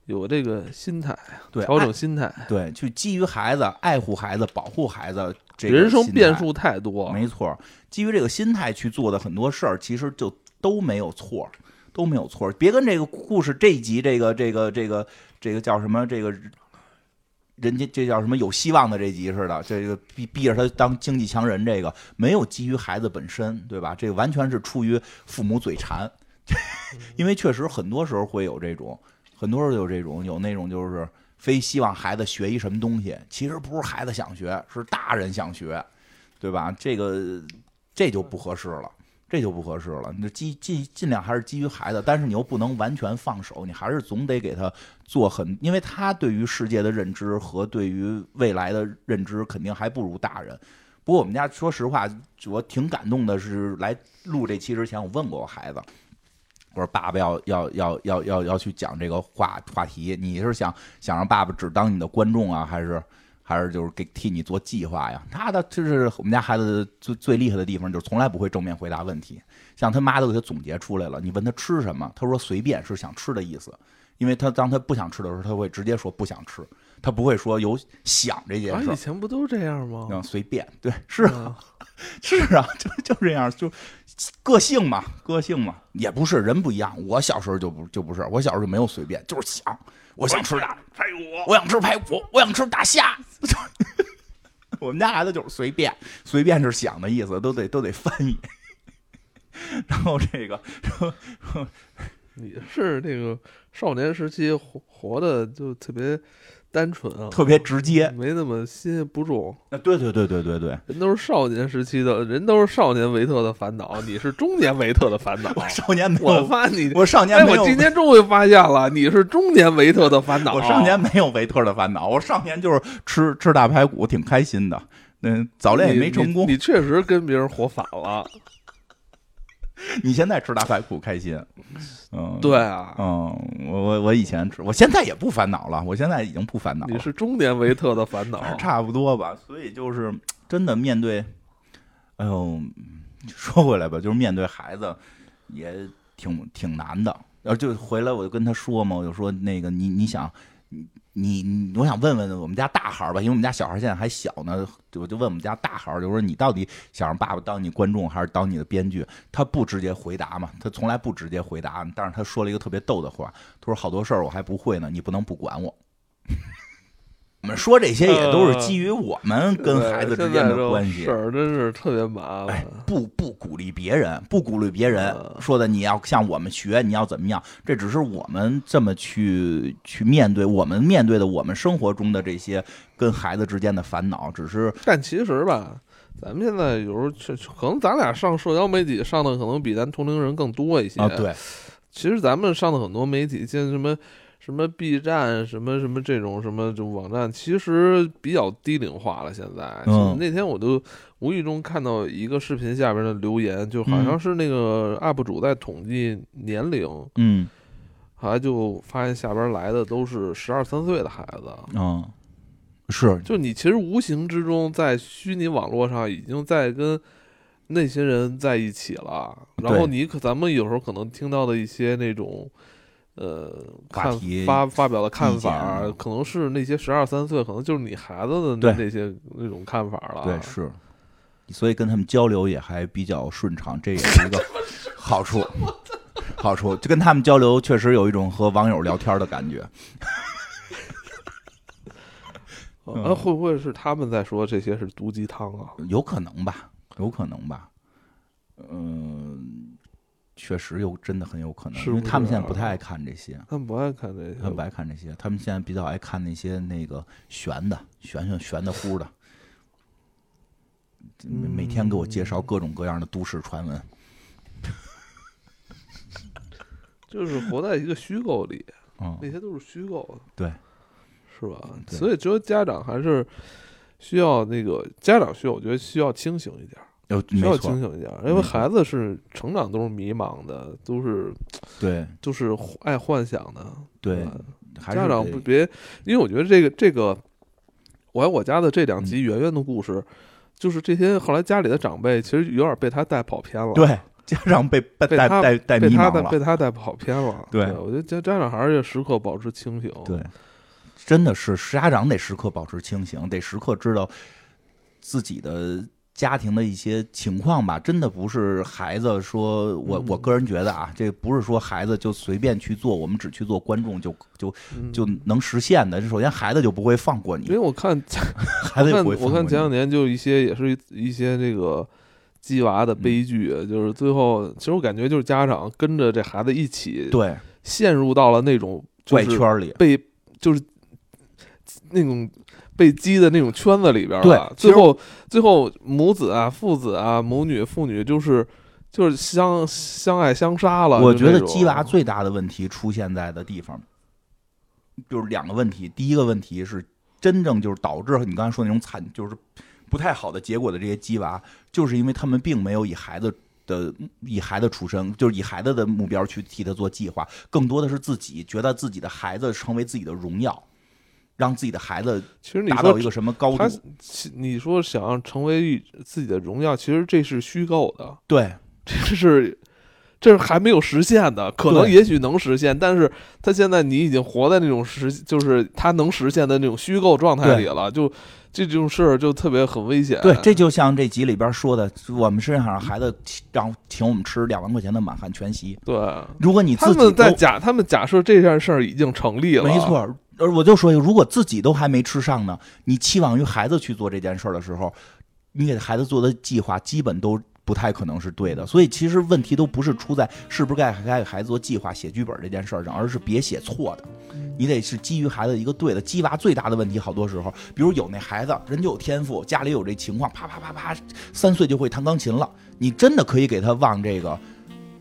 有这个心态，对，调整心态，对，去基于孩子爱护孩子、保护孩子，这个人生变数太多，没错，基于这个心态去做的很多事儿，其实就都没有错，都没有错。别跟这个故事这一集这个这个这个这个叫什么这个。人家这叫什么有希望的这集似的，这个逼逼着他当经济强人，这个没有基于孩子本身，对吧？这个完全是出于父母嘴馋，(laughs) 因为确实很多时候会有这种，很多时候有这种，有那种就是非希望孩子学一什么东西，其实不是孩子想学，是大人想学，对吧？这个这就不合适了。这就不合适了，你基尽尽量还是基于孩子，但是你又不能完全放手，你还是总得给他做很，因为他对于世界的认知和对于未来的认知肯定还不如大人。不过我们家说实话，我挺感动的，是来录这期之前，我问过我孩子，我说爸爸要要要要要要去讲这个话话题，你是想想让爸爸只当你的观众啊，还是？还是就是给替你做计划呀？他的就是我们家孩子最最厉害的地方，就是从来不会正面回答问题。像他妈都给他总结出来了，你问他吃什么，他说随便是想吃的意思。因为他当他不想吃的时候，他会直接说不想吃，他不会说有想这件事。以前不都这样吗？嗯，随便，对，是啊，(laughs) 是啊，就就这样，就个性嘛，个性嘛，也不是人不一样。我小时候就不就不是，我小时候就没有随便，就是想。我想吃大排骨，我想吃排骨，我想吃大虾。(laughs) 我们家孩子就是随便，随便是想的意思，都得都得翻译。(laughs) 然后这个，你是这个少年时期活活的就特别。单纯啊，特别直接，没那么心不重。啊，对对对对对对，人都是少年时期的人，都是少年维特的烦恼。你是中年维特的烦恼。我少年没有，我发你，我少年没有。我今天终于发现了，你是中年维特的烦恼。我少年没有维特的烦恼，我少年就是吃吃大排骨，挺开心的。嗯，早恋也没成功。你确实跟别人活反了。(laughs) 你现在吃大排骨开心？嗯，对啊，嗯，我我我以前吃，我现在也不烦恼了，我现在已经不烦恼了。你是中年维特的烦恼，(laughs) 差不多吧。所以就是真的面对，哎呦，说回来吧，就是面对孩子也挺挺难的。然后就回来我就跟他说嘛，我就说那个你你想。你，我想问问我们家大孩儿吧，因为我们家小孩现在还小呢，我就问我们家大孩儿，就说你到底想让爸爸当你观众还是当你的编剧？他不直接回答嘛，他从来不直接回答，但是他说了一个特别逗的话，他说好多事儿我还不会呢，你不能不管我。我们说这些也都是基于我们跟孩子之间的关系，事儿真是特别麻烦。不不鼓励别人，不鼓励别人说的你要向我们学，你要怎么样？这只是我们这么去去面对我们面对的我们生活中的这些跟孩子之间的烦恼。只是，但其实吧，咱们现在有时候确可能咱俩上社交媒体上的可能比咱同龄人更多一些啊。对，其实咱们上的很多媒体，像什么。什么 B 站什么什么这种什么就网站，其实比较低龄化了。现在，那天我都无意中看到一个视频下边的留言，就好像是那个 UP 主在统计年龄，嗯，后来就发现下边来的都是十二三岁的孩子。嗯，是，就你其实无形之中在虚拟网络上已经在跟那些人在一起了。然后你可咱们有时候可能听到的一些那种。呃，看发发表的看法，可能是那些十二三岁，可能就是你孩子的那那些那种看法了。对，是，所以跟他们交流也还比较顺畅，这也是一个好处。(laughs) 好处就跟他们交流，确实有一种和网友聊天的感觉。(laughs) 啊，会不会是他们在说这些是毒鸡汤啊？有可能吧，有可能吧。嗯。确实有，真的很有可能，是因为他们现在不太爱看这些。他们不爱看这些，他们不爱看这些。他们现在比较爱看那些那个悬的、悬悬悬的乎的，每每天给我介绍各种各样的都市传闻，(laughs) 就是活在一个虚构里。嗯，那些都是虚构的，对，是吧？所以，觉得家长还是需要那个家长需要，我觉得需要清醒一点。需要清醒一点，因为孩子是成长都是迷茫的，都是对，(tsk) 就是爱幻想的。对，家长不别，因为我觉得这个这个，我爱我家的这两集圆圆的故事，就是这些后来家里的长辈其实有点被他带跑偏了。对，家长被 (laughs) 被带带带迷茫了，被他带跑偏了。对，我觉得家家长还是要时刻保持清醒。对，真的是家长得时刻保持清醒，得时刻知道。自己的。家庭的一些情况吧，真的不是孩子说，我我个人觉得啊，这不是说孩子就随便去做，我们只去做观众就就就能实现的。首先，孩子就不会放过你，因为我看 (laughs) 孩子不会。我看前两年就一些也是一些这个鸡娃的悲剧，就是最后其实我感觉就是家长跟着这孩子一起对陷入到了那种怪圈里，被就是那种。被击的那种圈子里边了，最后最后母子啊、父子啊、母女、父女就是就是相相爱相杀了。我觉得鸡娃最大的问题出现在的地方，就是两个问题。第一个问题是真正就是导致你刚才说那种惨，就是不太好的结果的这些鸡娃，就是因为他们并没有以孩子的以孩子出生，就是以孩子的目标去替他做计划，更多的是自己觉得自己的孩子成为自己的荣耀。让自己的孩子其实达到一个什么高度？他你说想要成为自己的荣耀，其实这是虚构的。对，(laughs) 这是这是还没有实现的，可能也许能实现，但是他现在你已经活在那种实，就是他能实现的那种虚构状态里了。就这种事儿就特别很危险。对，这就像这集里边说的，我们身上让孩子让请我们吃两万块钱的满汉全席。对，如果你他们在假，他们假设这件事儿已经成立了，没错。呃，我就说，如果自己都还没吃上呢，你期望于孩子去做这件事儿的时候，你给孩子做的计划基本都不太可能是对的。所以其实问题都不是出在是不是该该给孩子做计划、写剧本这件事儿上，而是别写错的。你得是基于孩子一个对的。鸡娃最大的问题，好多时候，比如有那孩子人就有天赋，家里有这情况，啪啪啪啪，三岁就会弹钢琴了，你真的可以给他往这个。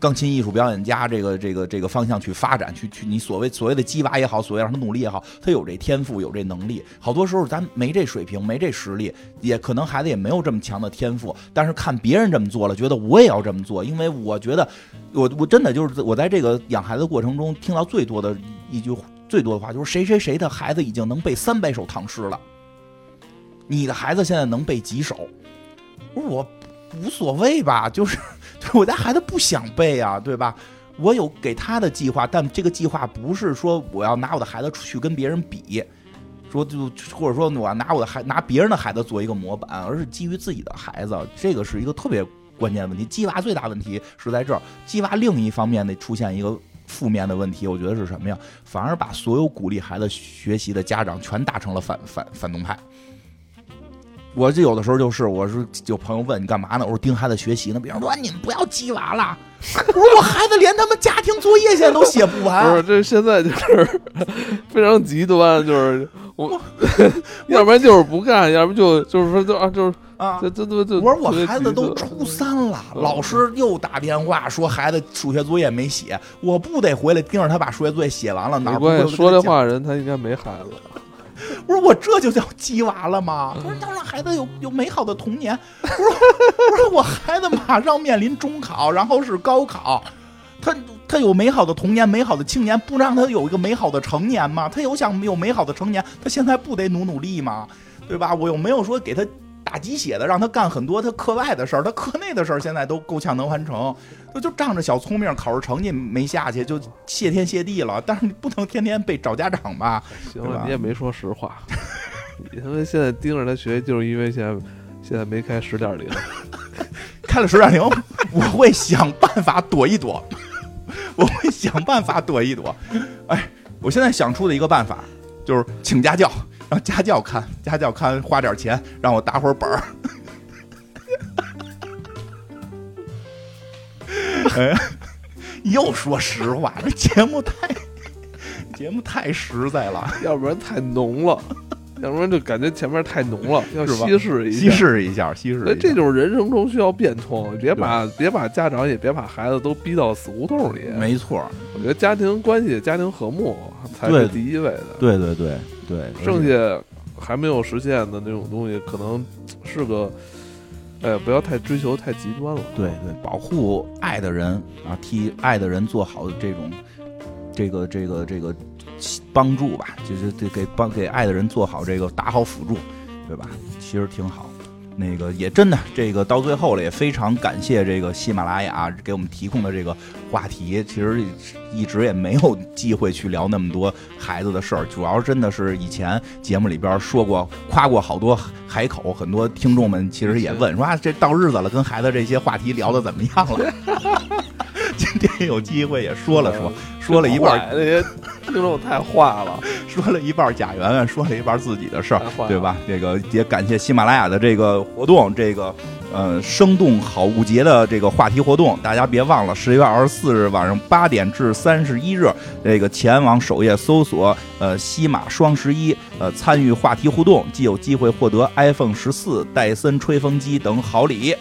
钢琴艺术表演家这个这个这个方向去发展，去去你所谓所谓的鸡娃也好，所谓让他努力也好，他有这天赋，有这能力。好多时候咱没这水平，没这实力，也可能孩子也没有这么强的天赋。但是看别人这么做了，觉得我也要这么做，因为我觉得我我真的就是我在这个养孩子过程中听到最多的一句最多的话就是谁谁谁的孩子已经能背三百首唐诗了，你的孩子现在能背几首？我无所谓吧，就是。(laughs) 我家孩子不想背啊，对吧？我有给他的计划，但这个计划不是说我要拿我的孩子出去跟别人比，说就或者说我要拿我的孩拿别人的孩子做一个模板，而是基于自己的孩子，这个是一个特别关键的问题。鸡娃最大问题是在这儿，鸡娃另一方面的出现一个负面的问题，我觉得是什么呀？反而把所有鼓励孩子学习的家长全打成了反反反动派。我就有的时候就是，我是有朋友问你干嘛呢？我说盯孩子学习呢。别人说你们不要鸡娃了。(laughs) 我说我孩子连他们家庭作业现在都写不完。不是，这现在就是非常极端，就是我，(laughs) 要不然就是不干，要不就就是说就啊就是啊，这这这这。我说我孩子都初三了，老师又打电话说孩子数学作业没写，我不得回来盯着他把数学作业写完了？哪关系？说这话人他应该没孩子。(laughs) 我说我这就叫鸡娃了吗？他说要让孩子有有美好的童年。我说我说我孩子马上面临中考，然后是高考，他他有美好的童年，美好的青年，不让他有一个美好的成年吗？他有想有美好的成年，他现在不得努努力吗？对吧？我又没有说给他。打鸡血的，让他干很多他课外的事儿，他课内的事儿现在都够呛能完成。他就仗着小聪明，考试成绩没下去，就谢天谢地了。但是你不能天天被找家长吧？行了，你也没说实话。(laughs) 你他妈现在盯着他学，就是因为现在现在没开十点零，(laughs) 开了十点零，我会想办法躲一躲，我会想办法躲一躲。哎，我现在想出的一个办法就是请家教。让家教看，家教看，花点钱让我打会儿本儿。哎，(laughs) 又说实话，这节目太节目太实在了，要不然太浓了，(laughs) 要不然就感觉前面太浓了，要稀释一下稀释一下，稀释。那这种人生中需要变通，别把别把家长也别把孩子都逼到死胡同里。没错，我觉得家庭关系、家庭和睦才是第一位的。对对对。对，剩下还没有实现的那种东西，可能是个，呃，不要太追求太极端了。对对，保护爱的人啊，替爱的人做好这种，这个这个这个帮助吧，就是得给帮给爱的人做好这个打好辅助，对吧？其实挺好。那个也真的，这个到最后了，也非常感谢这个喜马拉雅给我们提供的这个话题。其实一直也没有机会去聊那么多孩子的事儿，主要真的是以前节目里边说过夸过好多海口，很多听众们其实也问说啊，这到日子了，跟孩子这些话题聊的怎么样了？今天有机会也说了说，说了一半，那些听众太坏了，(laughs) 说了一半贾圆圆，说了一半自己的事儿，对吧？这个也感谢喜马拉雅的这个活动，这个呃生动好物节的这个话题活动，大家别忘了十一月二十四日晚上八点至三十一日，这个前往首页搜索呃西马双十一，呃参与话题互动，即有机会获得 iPhone 十四、戴森吹风机等好礼。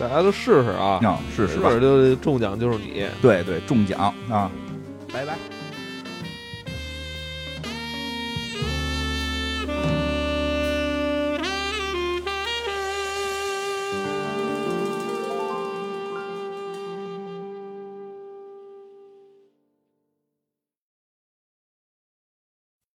大家都试试啊！试试吧，就中奖就是你。对对，中奖啊！拜拜。